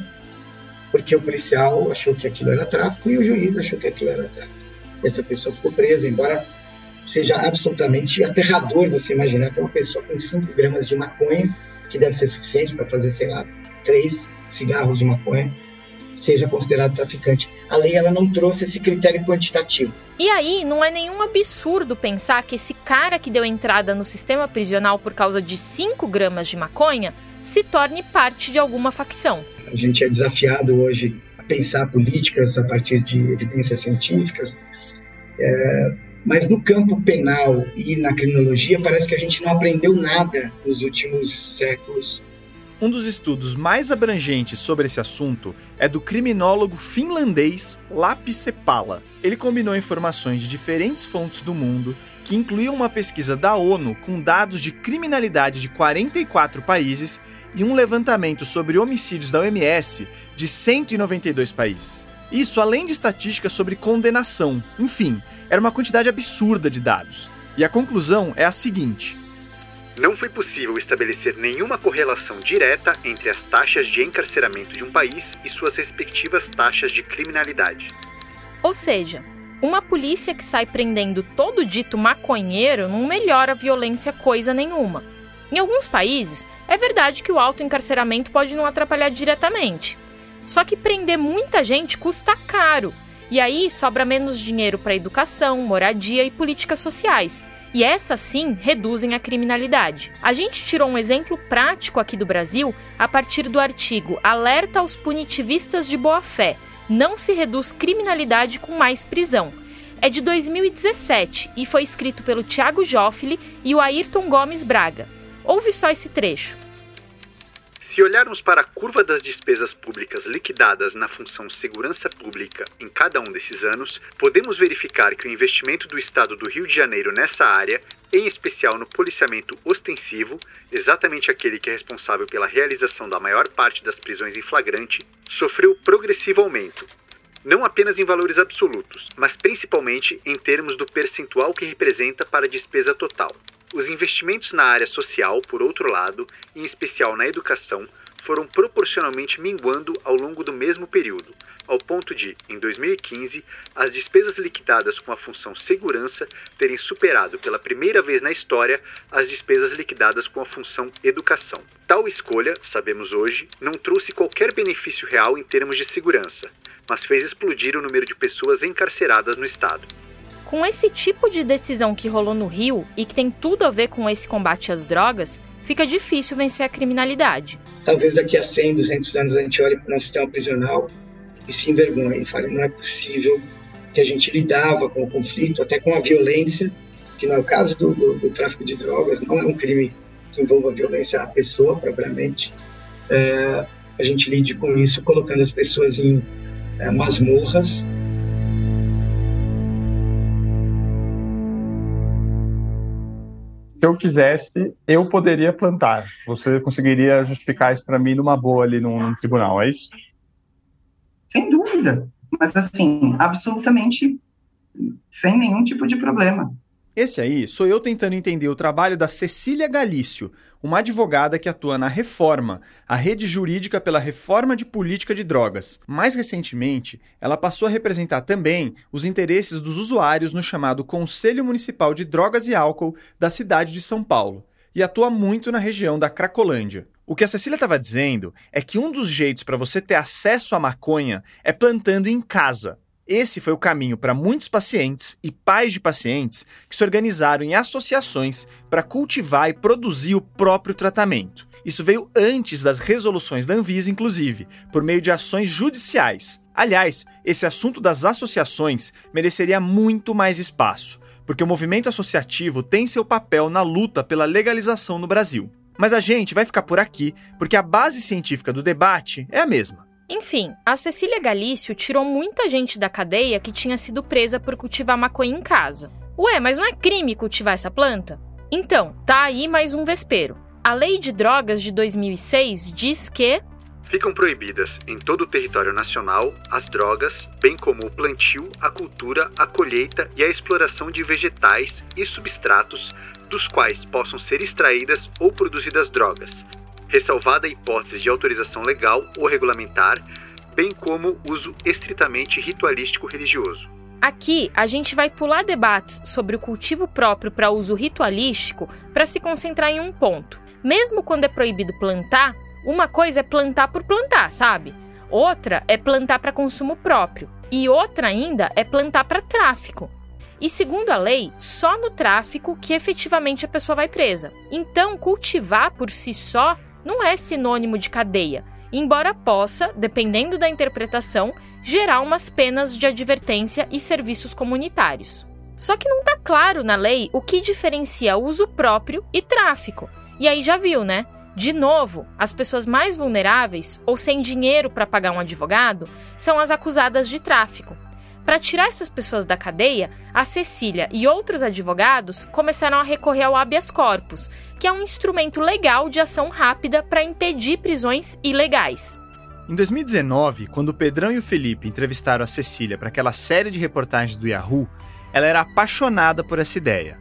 S10: porque o policial achou que aquilo era tráfico e o juiz achou que aquilo era tráfico. Essa pessoa ficou presa, embora seja absolutamente aterrador você imaginar que uma pessoa com 5 gramas de maconha, que deve ser suficiente para fazer, sei lá, três cigarros de maconha, seja considerado traficante. A lei ela não trouxe esse critério quantitativo.
S2: E aí, não é nenhum absurdo pensar que esse cara que deu entrada no sistema prisional por causa de 5 gramas de maconha se torne parte de alguma facção.
S10: A gente é desafiado hoje a pensar políticas a partir de evidências científicas, é, mas no campo penal e na criminologia parece que a gente não aprendeu nada nos últimos séculos
S6: um dos estudos mais abrangentes sobre esse assunto é do criminólogo finlandês Lapis Sepala. Ele combinou informações de diferentes fontes do mundo, que incluíam uma pesquisa da ONU com dados de criminalidade de 44 países e um levantamento sobre homicídios da OMS de 192 países. Isso além de estatísticas sobre condenação. Enfim, era uma quantidade absurda de dados. E a conclusão é a seguinte:
S23: não foi possível estabelecer nenhuma correlação direta entre as taxas de encarceramento de um país e suas respectivas taxas de criminalidade.
S2: Ou seja, uma polícia que sai prendendo todo dito maconheiro não melhora a violência coisa nenhuma. Em alguns países, é verdade que o alto encarceramento pode não atrapalhar diretamente. Só que prender muita gente custa caro. E aí sobra menos dinheiro para educação, moradia e políticas sociais e essas sim reduzem a criminalidade. A gente tirou um exemplo prático aqui do Brasil a partir do artigo Alerta aos punitivistas de boa-fé: não se reduz criminalidade com mais prisão. É de 2017 e foi escrito pelo Tiago Joffre e o Ayrton Gomes Braga. Ouve só esse trecho.
S23: Se olharmos para a curva das despesas públicas liquidadas na função segurança pública em cada um desses anos, podemos verificar que o investimento do Estado do Rio de Janeiro nessa área, em especial no policiamento ostensivo, exatamente aquele que é responsável pela realização da maior parte das prisões em flagrante, sofreu progressivo aumento, não apenas em valores absolutos, mas principalmente em termos do percentual que representa para a despesa total. Os investimentos na área social, por outro lado, em especial na educação, foram proporcionalmente minguando ao longo do mesmo período, ao ponto de, em 2015, as despesas liquidadas com a função segurança terem superado pela primeira vez na história as despesas liquidadas com a função educação. Tal escolha, sabemos hoje, não trouxe qualquer benefício real em termos de segurança, mas fez explodir o número de pessoas encarceradas no Estado.
S2: Com esse tipo de decisão que rolou no Rio e que tem tudo a ver com esse combate às drogas, fica difícil vencer a criminalidade.
S10: Talvez daqui a 100, 200 anos a gente olhe para o nosso sistema prisional e se envergonhe e fale: não é possível que a gente lidava com o conflito, até com a violência, que no é caso do, do, do tráfico de drogas, não é um crime que envolva violência à pessoa propriamente. É, a gente lide com isso colocando as pessoas em é, masmorras
S24: se eu quisesse, eu poderia plantar. Você conseguiria justificar isso para mim numa boa ali num, num, tribunal, é isso?
S25: Sem dúvida. Mas, assim, absolutamente sem nenhum tipo de problema.
S6: Esse aí sou eu tentando entender o trabalho da Cecília Galício, uma advogada que atua na Reforma, a rede jurídica pela reforma de política de drogas. Mais recentemente, ela passou a representar também os interesses dos usuários no chamado Conselho Municipal de Drogas e Álcool da cidade de São Paulo e atua muito na região da Cracolândia. O que a Cecília estava dizendo é que um dos jeitos para você ter acesso à maconha é plantando em casa. Esse foi o caminho para muitos pacientes e pais de pacientes que se organizaram em associações para cultivar e produzir o próprio tratamento. Isso veio antes das resoluções da Anvisa, inclusive, por meio de ações judiciais. Aliás, esse assunto das associações mereceria muito mais espaço, porque o movimento associativo tem seu papel na luta pela legalização no Brasil. Mas a gente vai ficar por aqui, porque a base científica do debate é a mesma.
S2: Enfim, a Cecília Galício tirou muita gente da cadeia que tinha sido presa por cultivar maconha em casa. Ué, mas não é crime cultivar essa planta? Então, tá aí mais um vespeiro. A Lei de Drogas de 2006 diz que
S23: ficam proibidas em todo o território nacional as drogas, bem como o plantio, a cultura, a colheita e a exploração de vegetais e substratos dos quais possam ser extraídas ou produzidas drogas, ressalvada a hipótese de autorização legal ou regulamentar, bem como uso estritamente ritualístico religioso.
S2: Aqui a gente vai pular debates sobre o cultivo próprio para uso ritualístico para se concentrar em um ponto. Mesmo quando é proibido plantar, uma coisa é plantar por plantar, sabe? Outra é plantar para consumo próprio e outra ainda é plantar para tráfico. E segundo a lei, só no tráfico que efetivamente a pessoa vai presa. Então, cultivar por si só não é sinônimo de cadeia, embora possa, dependendo da interpretação, gerar umas penas de advertência e serviços comunitários. Só que não está claro na lei o que diferencia uso próprio e tráfico. E aí já viu, né? De novo, as pessoas mais vulneráveis ou sem dinheiro para pagar um advogado são as acusadas de tráfico. Para tirar essas pessoas da cadeia, a Cecília e outros advogados começaram a recorrer ao habeas corpus, que é um instrumento legal de ação rápida para impedir prisões ilegais.
S6: Em 2019, quando o Pedrão e o Felipe entrevistaram a Cecília para aquela série de reportagens do Yahoo, ela era apaixonada por essa ideia.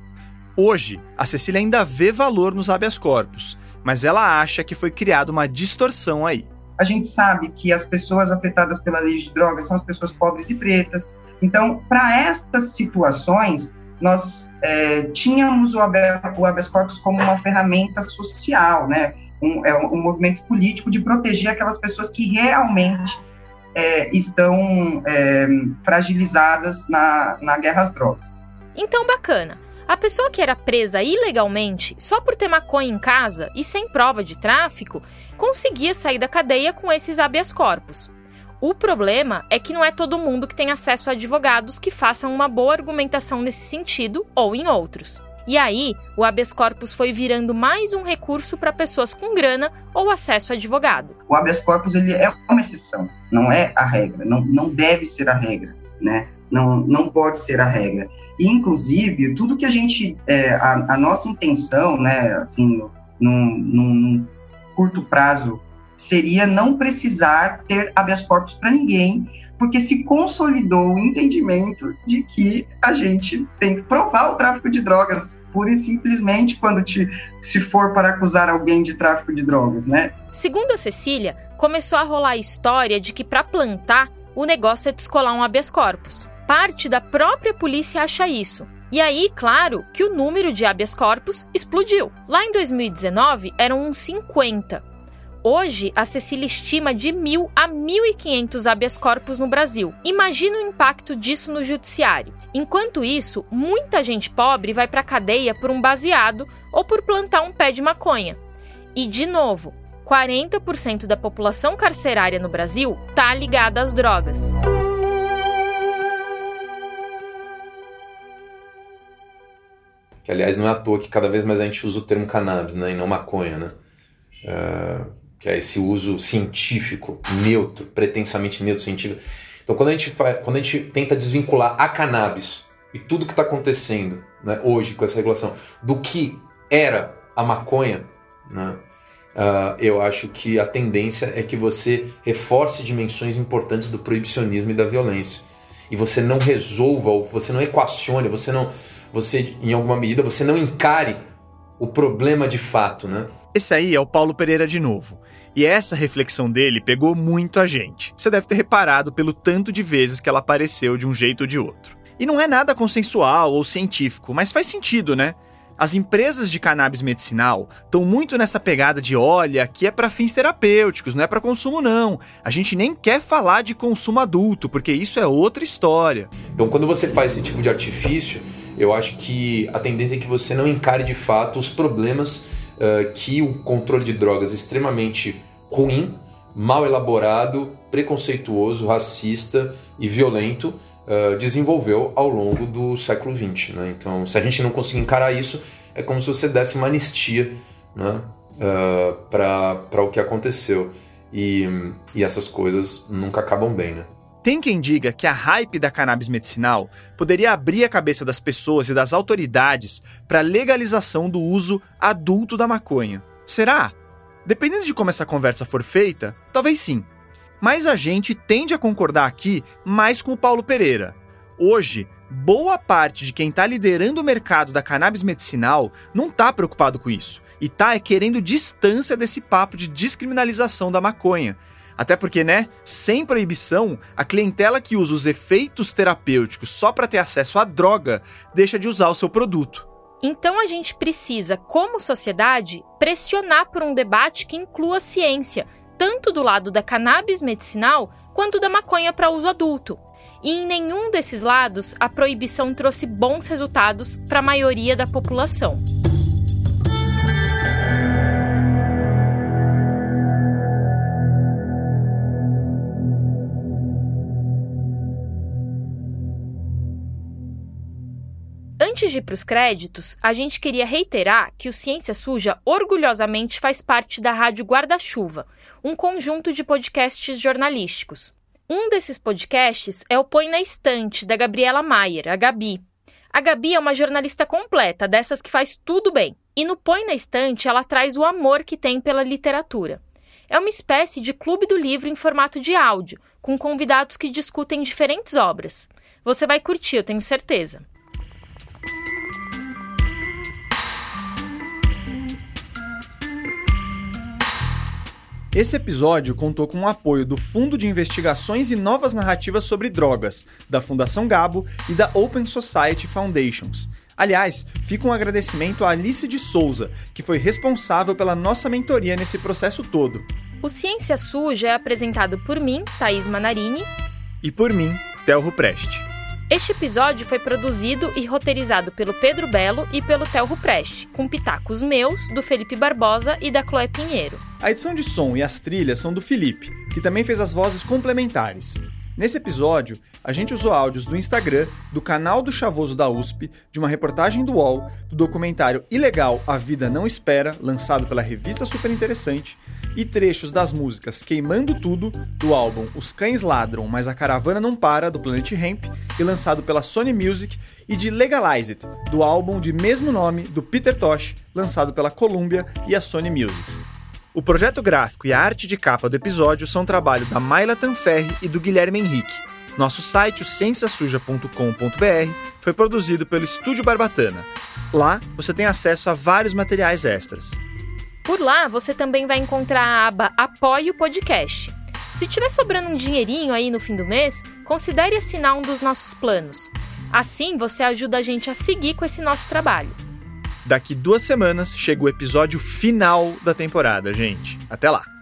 S6: Hoje, a Cecília ainda vê valor nos habeas corpus, mas ela acha que foi criada uma distorção aí.
S25: A gente sabe que as pessoas afetadas pela lei de drogas são as pessoas pobres e pretas. Então, para estas situações, nós é, tínhamos o habeas, corpus como uma ferramenta social, né? Um, é um movimento político de proteger aquelas pessoas que realmente é, estão é, fragilizadas na, na guerra às drogas.
S2: Então, bacana. A pessoa que era presa ilegalmente só por ter maconha em casa e sem prova de tráfico conseguia sair da cadeia com esses habeas corpus. O problema é que não é todo mundo que tem acesso a advogados que façam uma boa argumentação nesse sentido ou em outros. E aí, o habeas corpus foi virando mais um recurso para pessoas com grana ou acesso a advogado.
S25: O habeas corpus ele é uma exceção, não é a regra, não, não deve ser a regra, né? Não, não pode ser a regra. E, inclusive, tudo que a gente, é, a, a, nossa intenção, né, assim, num, num curto prazo, seria não precisar ter habeas corpus para ninguém, porque se consolidou o entendimento de que a gente tem que provar o tráfico de drogas, pura e simplesmente quando te, se for para acusar alguém de tráfico de drogas, né?
S2: Segundo a Cecília, começou a rolar a história de que para plantar o negócio é descolar um habeas corpus. Parte da própria polícia acha isso. E aí, claro, que o número de habeas corpus explodiu. Lá em 2019 eram uns 50. Hoje, a Cecília estima de mil a 1.500 habeas corpus no Brasil. Imagina o impacto disso no judiciário. Enquanto isso, muita gente pobre vai para a cadeia por um baseado ou por plantar um pé de maconha. E, de novo, 40% da população carcerária no Brasil está ligada às drogas.
S8: Que, aliás, não é à toa que cada vez mais a gente usa o termo cannabis, né, e não maconha, né? Uh que é esse uso científico, neutro, pretensamente neutro científico. Então, quando a gente, faz, quando a gente tenta desvincular a cannabis e tudo que está acontecendo né, hoje com essa regulação do que era a maconha, né, uh, eu acho que a tendência é que você reforce dimensões importantes do proibicionismo e da violência. E você não resolva, ou você não equacione, você não, você em alguma medida você não encare o problema de fato, né?
S6: Esse aí é o Paulo Pereira de novo. E essa reflexão dele pegou muito a gente. Você deve ter reparado pelo tanto de vezes que ela apareceu de um jeito ou de outro. E não é nada consensual ou científico, mas faz sentido, né? As empresas de cannabis medicinal estão muito nessa pegada de olha, que é para fins terapêuticos, não é para consumo não. A gente nem quer falar de consumo adulto, porque isso é outra história.
S8: Então, quando você faz esse tipo de artifício, eu acho que a tendência é que você não encare de fato os problemas uh, que o controle de drogas extremamente ruim, mal elaborado, preconceituoso, racista e violento uh, desenvolveu ao longo do século XX. Né? Então, se a gente não conseguir encarar isso, é como se você desse uma anistia né? uh, para o que aconteceu. E, e essas coisas nunca acabam bem, né?
S6: Tem quem diga que a hype da cannabis medicinal poderia abrir a cabeça das pessoas e das autoridades para a legalização do uso adulto da maconha. Será? Dependendo de como essa conversa for feita, talvez sim. Mas a gente tende a concordar aqui mais com o Paulo Pereira. Hoje, boa parte de quem está liderando o mercado da cannabis medicinal não está preocupado com isso. E tá é querendo distância desse papo de descriminalização da maconha. Até porque, né, sem proibição, a clientela que usa os efeitos terapêuticos só para ter acesso à droga deixa de usar o seu produto.
S2: Então a gente precisa, como sociedade, pressionar por um debate que inclua ciência, tanto do lado da cannabis medicinal quanto da maconha para uso adulto. E em nenhum desses lados a proibição trouxe bons resultados para a maioria da população. Antes de ir para os créditos, a gente queria reiterar que o Ciência Suja orgulhosamente faz parte da Rádio Guarda-Chuva, um conjunto de podcasts jornalísticos. Um desses podcasts é o Põe na Estante, da Gabriela Maier, a Gabi. A Gabi é uma jornalista completa, dessas que faz tudo bem. E no Põe na Estante, ela traz o amor que tem pela literatura. É uma espécie de clube do livro em formato de áudio, com convidados que discutem diferentes obras. Você vai curtir, eu tenho certeza.
S6: Esse episódio contou com o apoio do Fundo de Investigações e Novas Narrativas sobre Drogas, da Fundação Gabo e da Open Society Foundations. Aliás, fica um agradecimento à Alice de Souza, que foi responsável pela nossa mentoria nesse processo todo.
S2: O Ciência Suja é apresentado por mim, Thaís Manarini.
S6: E por mim, Telro Preste.
S2: Este episódio foi produzido e roteirizado pelo Pedro Belo e pelo Telro Preste, com pitacos meus, do Felipe Barbosa e da Chloé Pinheiro.
S6: A edição de som e as trilhas são do Felipe, que também fez as vozes complementares. Nesse episódio, a gente usou áudios do Instagram, do canal do Chavoso da USP, de uma reportagem do UOL, do documentário Ilegal A Vida Não Espera, lançado pela revista Super Interessante, e trechos das músicas Queimando Tudo, do álbum Os Cães Ladram, mas a Caravana Não Para, do Planet Hemp, e lançado pela Sony Music, e de Legalize It, do álbum de mesmo nome do Peter Tosh, lançado pela Columbia e a Sony Music. O projeto gráfico e a arte de capa do episódio são trabalho da Mayla Tanferri e do Guilherme Henrique. Nosso site, o cienciasuja.com.br, foi produzido pelo Estúdio Barbatana. Lá você tem acesso a vários materiais extras.
S2: Por lá você também vai encontrar a aba Apoie o Podcast. Se tiver sobrando um dinheirinho aí no fim do mês, considere assinar um dos nossos planos. Assim você ajuda a gente a seguir com esse nosso trabalho.
S6: Daqui duas semanas chega o episódio final da temporada, gente. Até lá!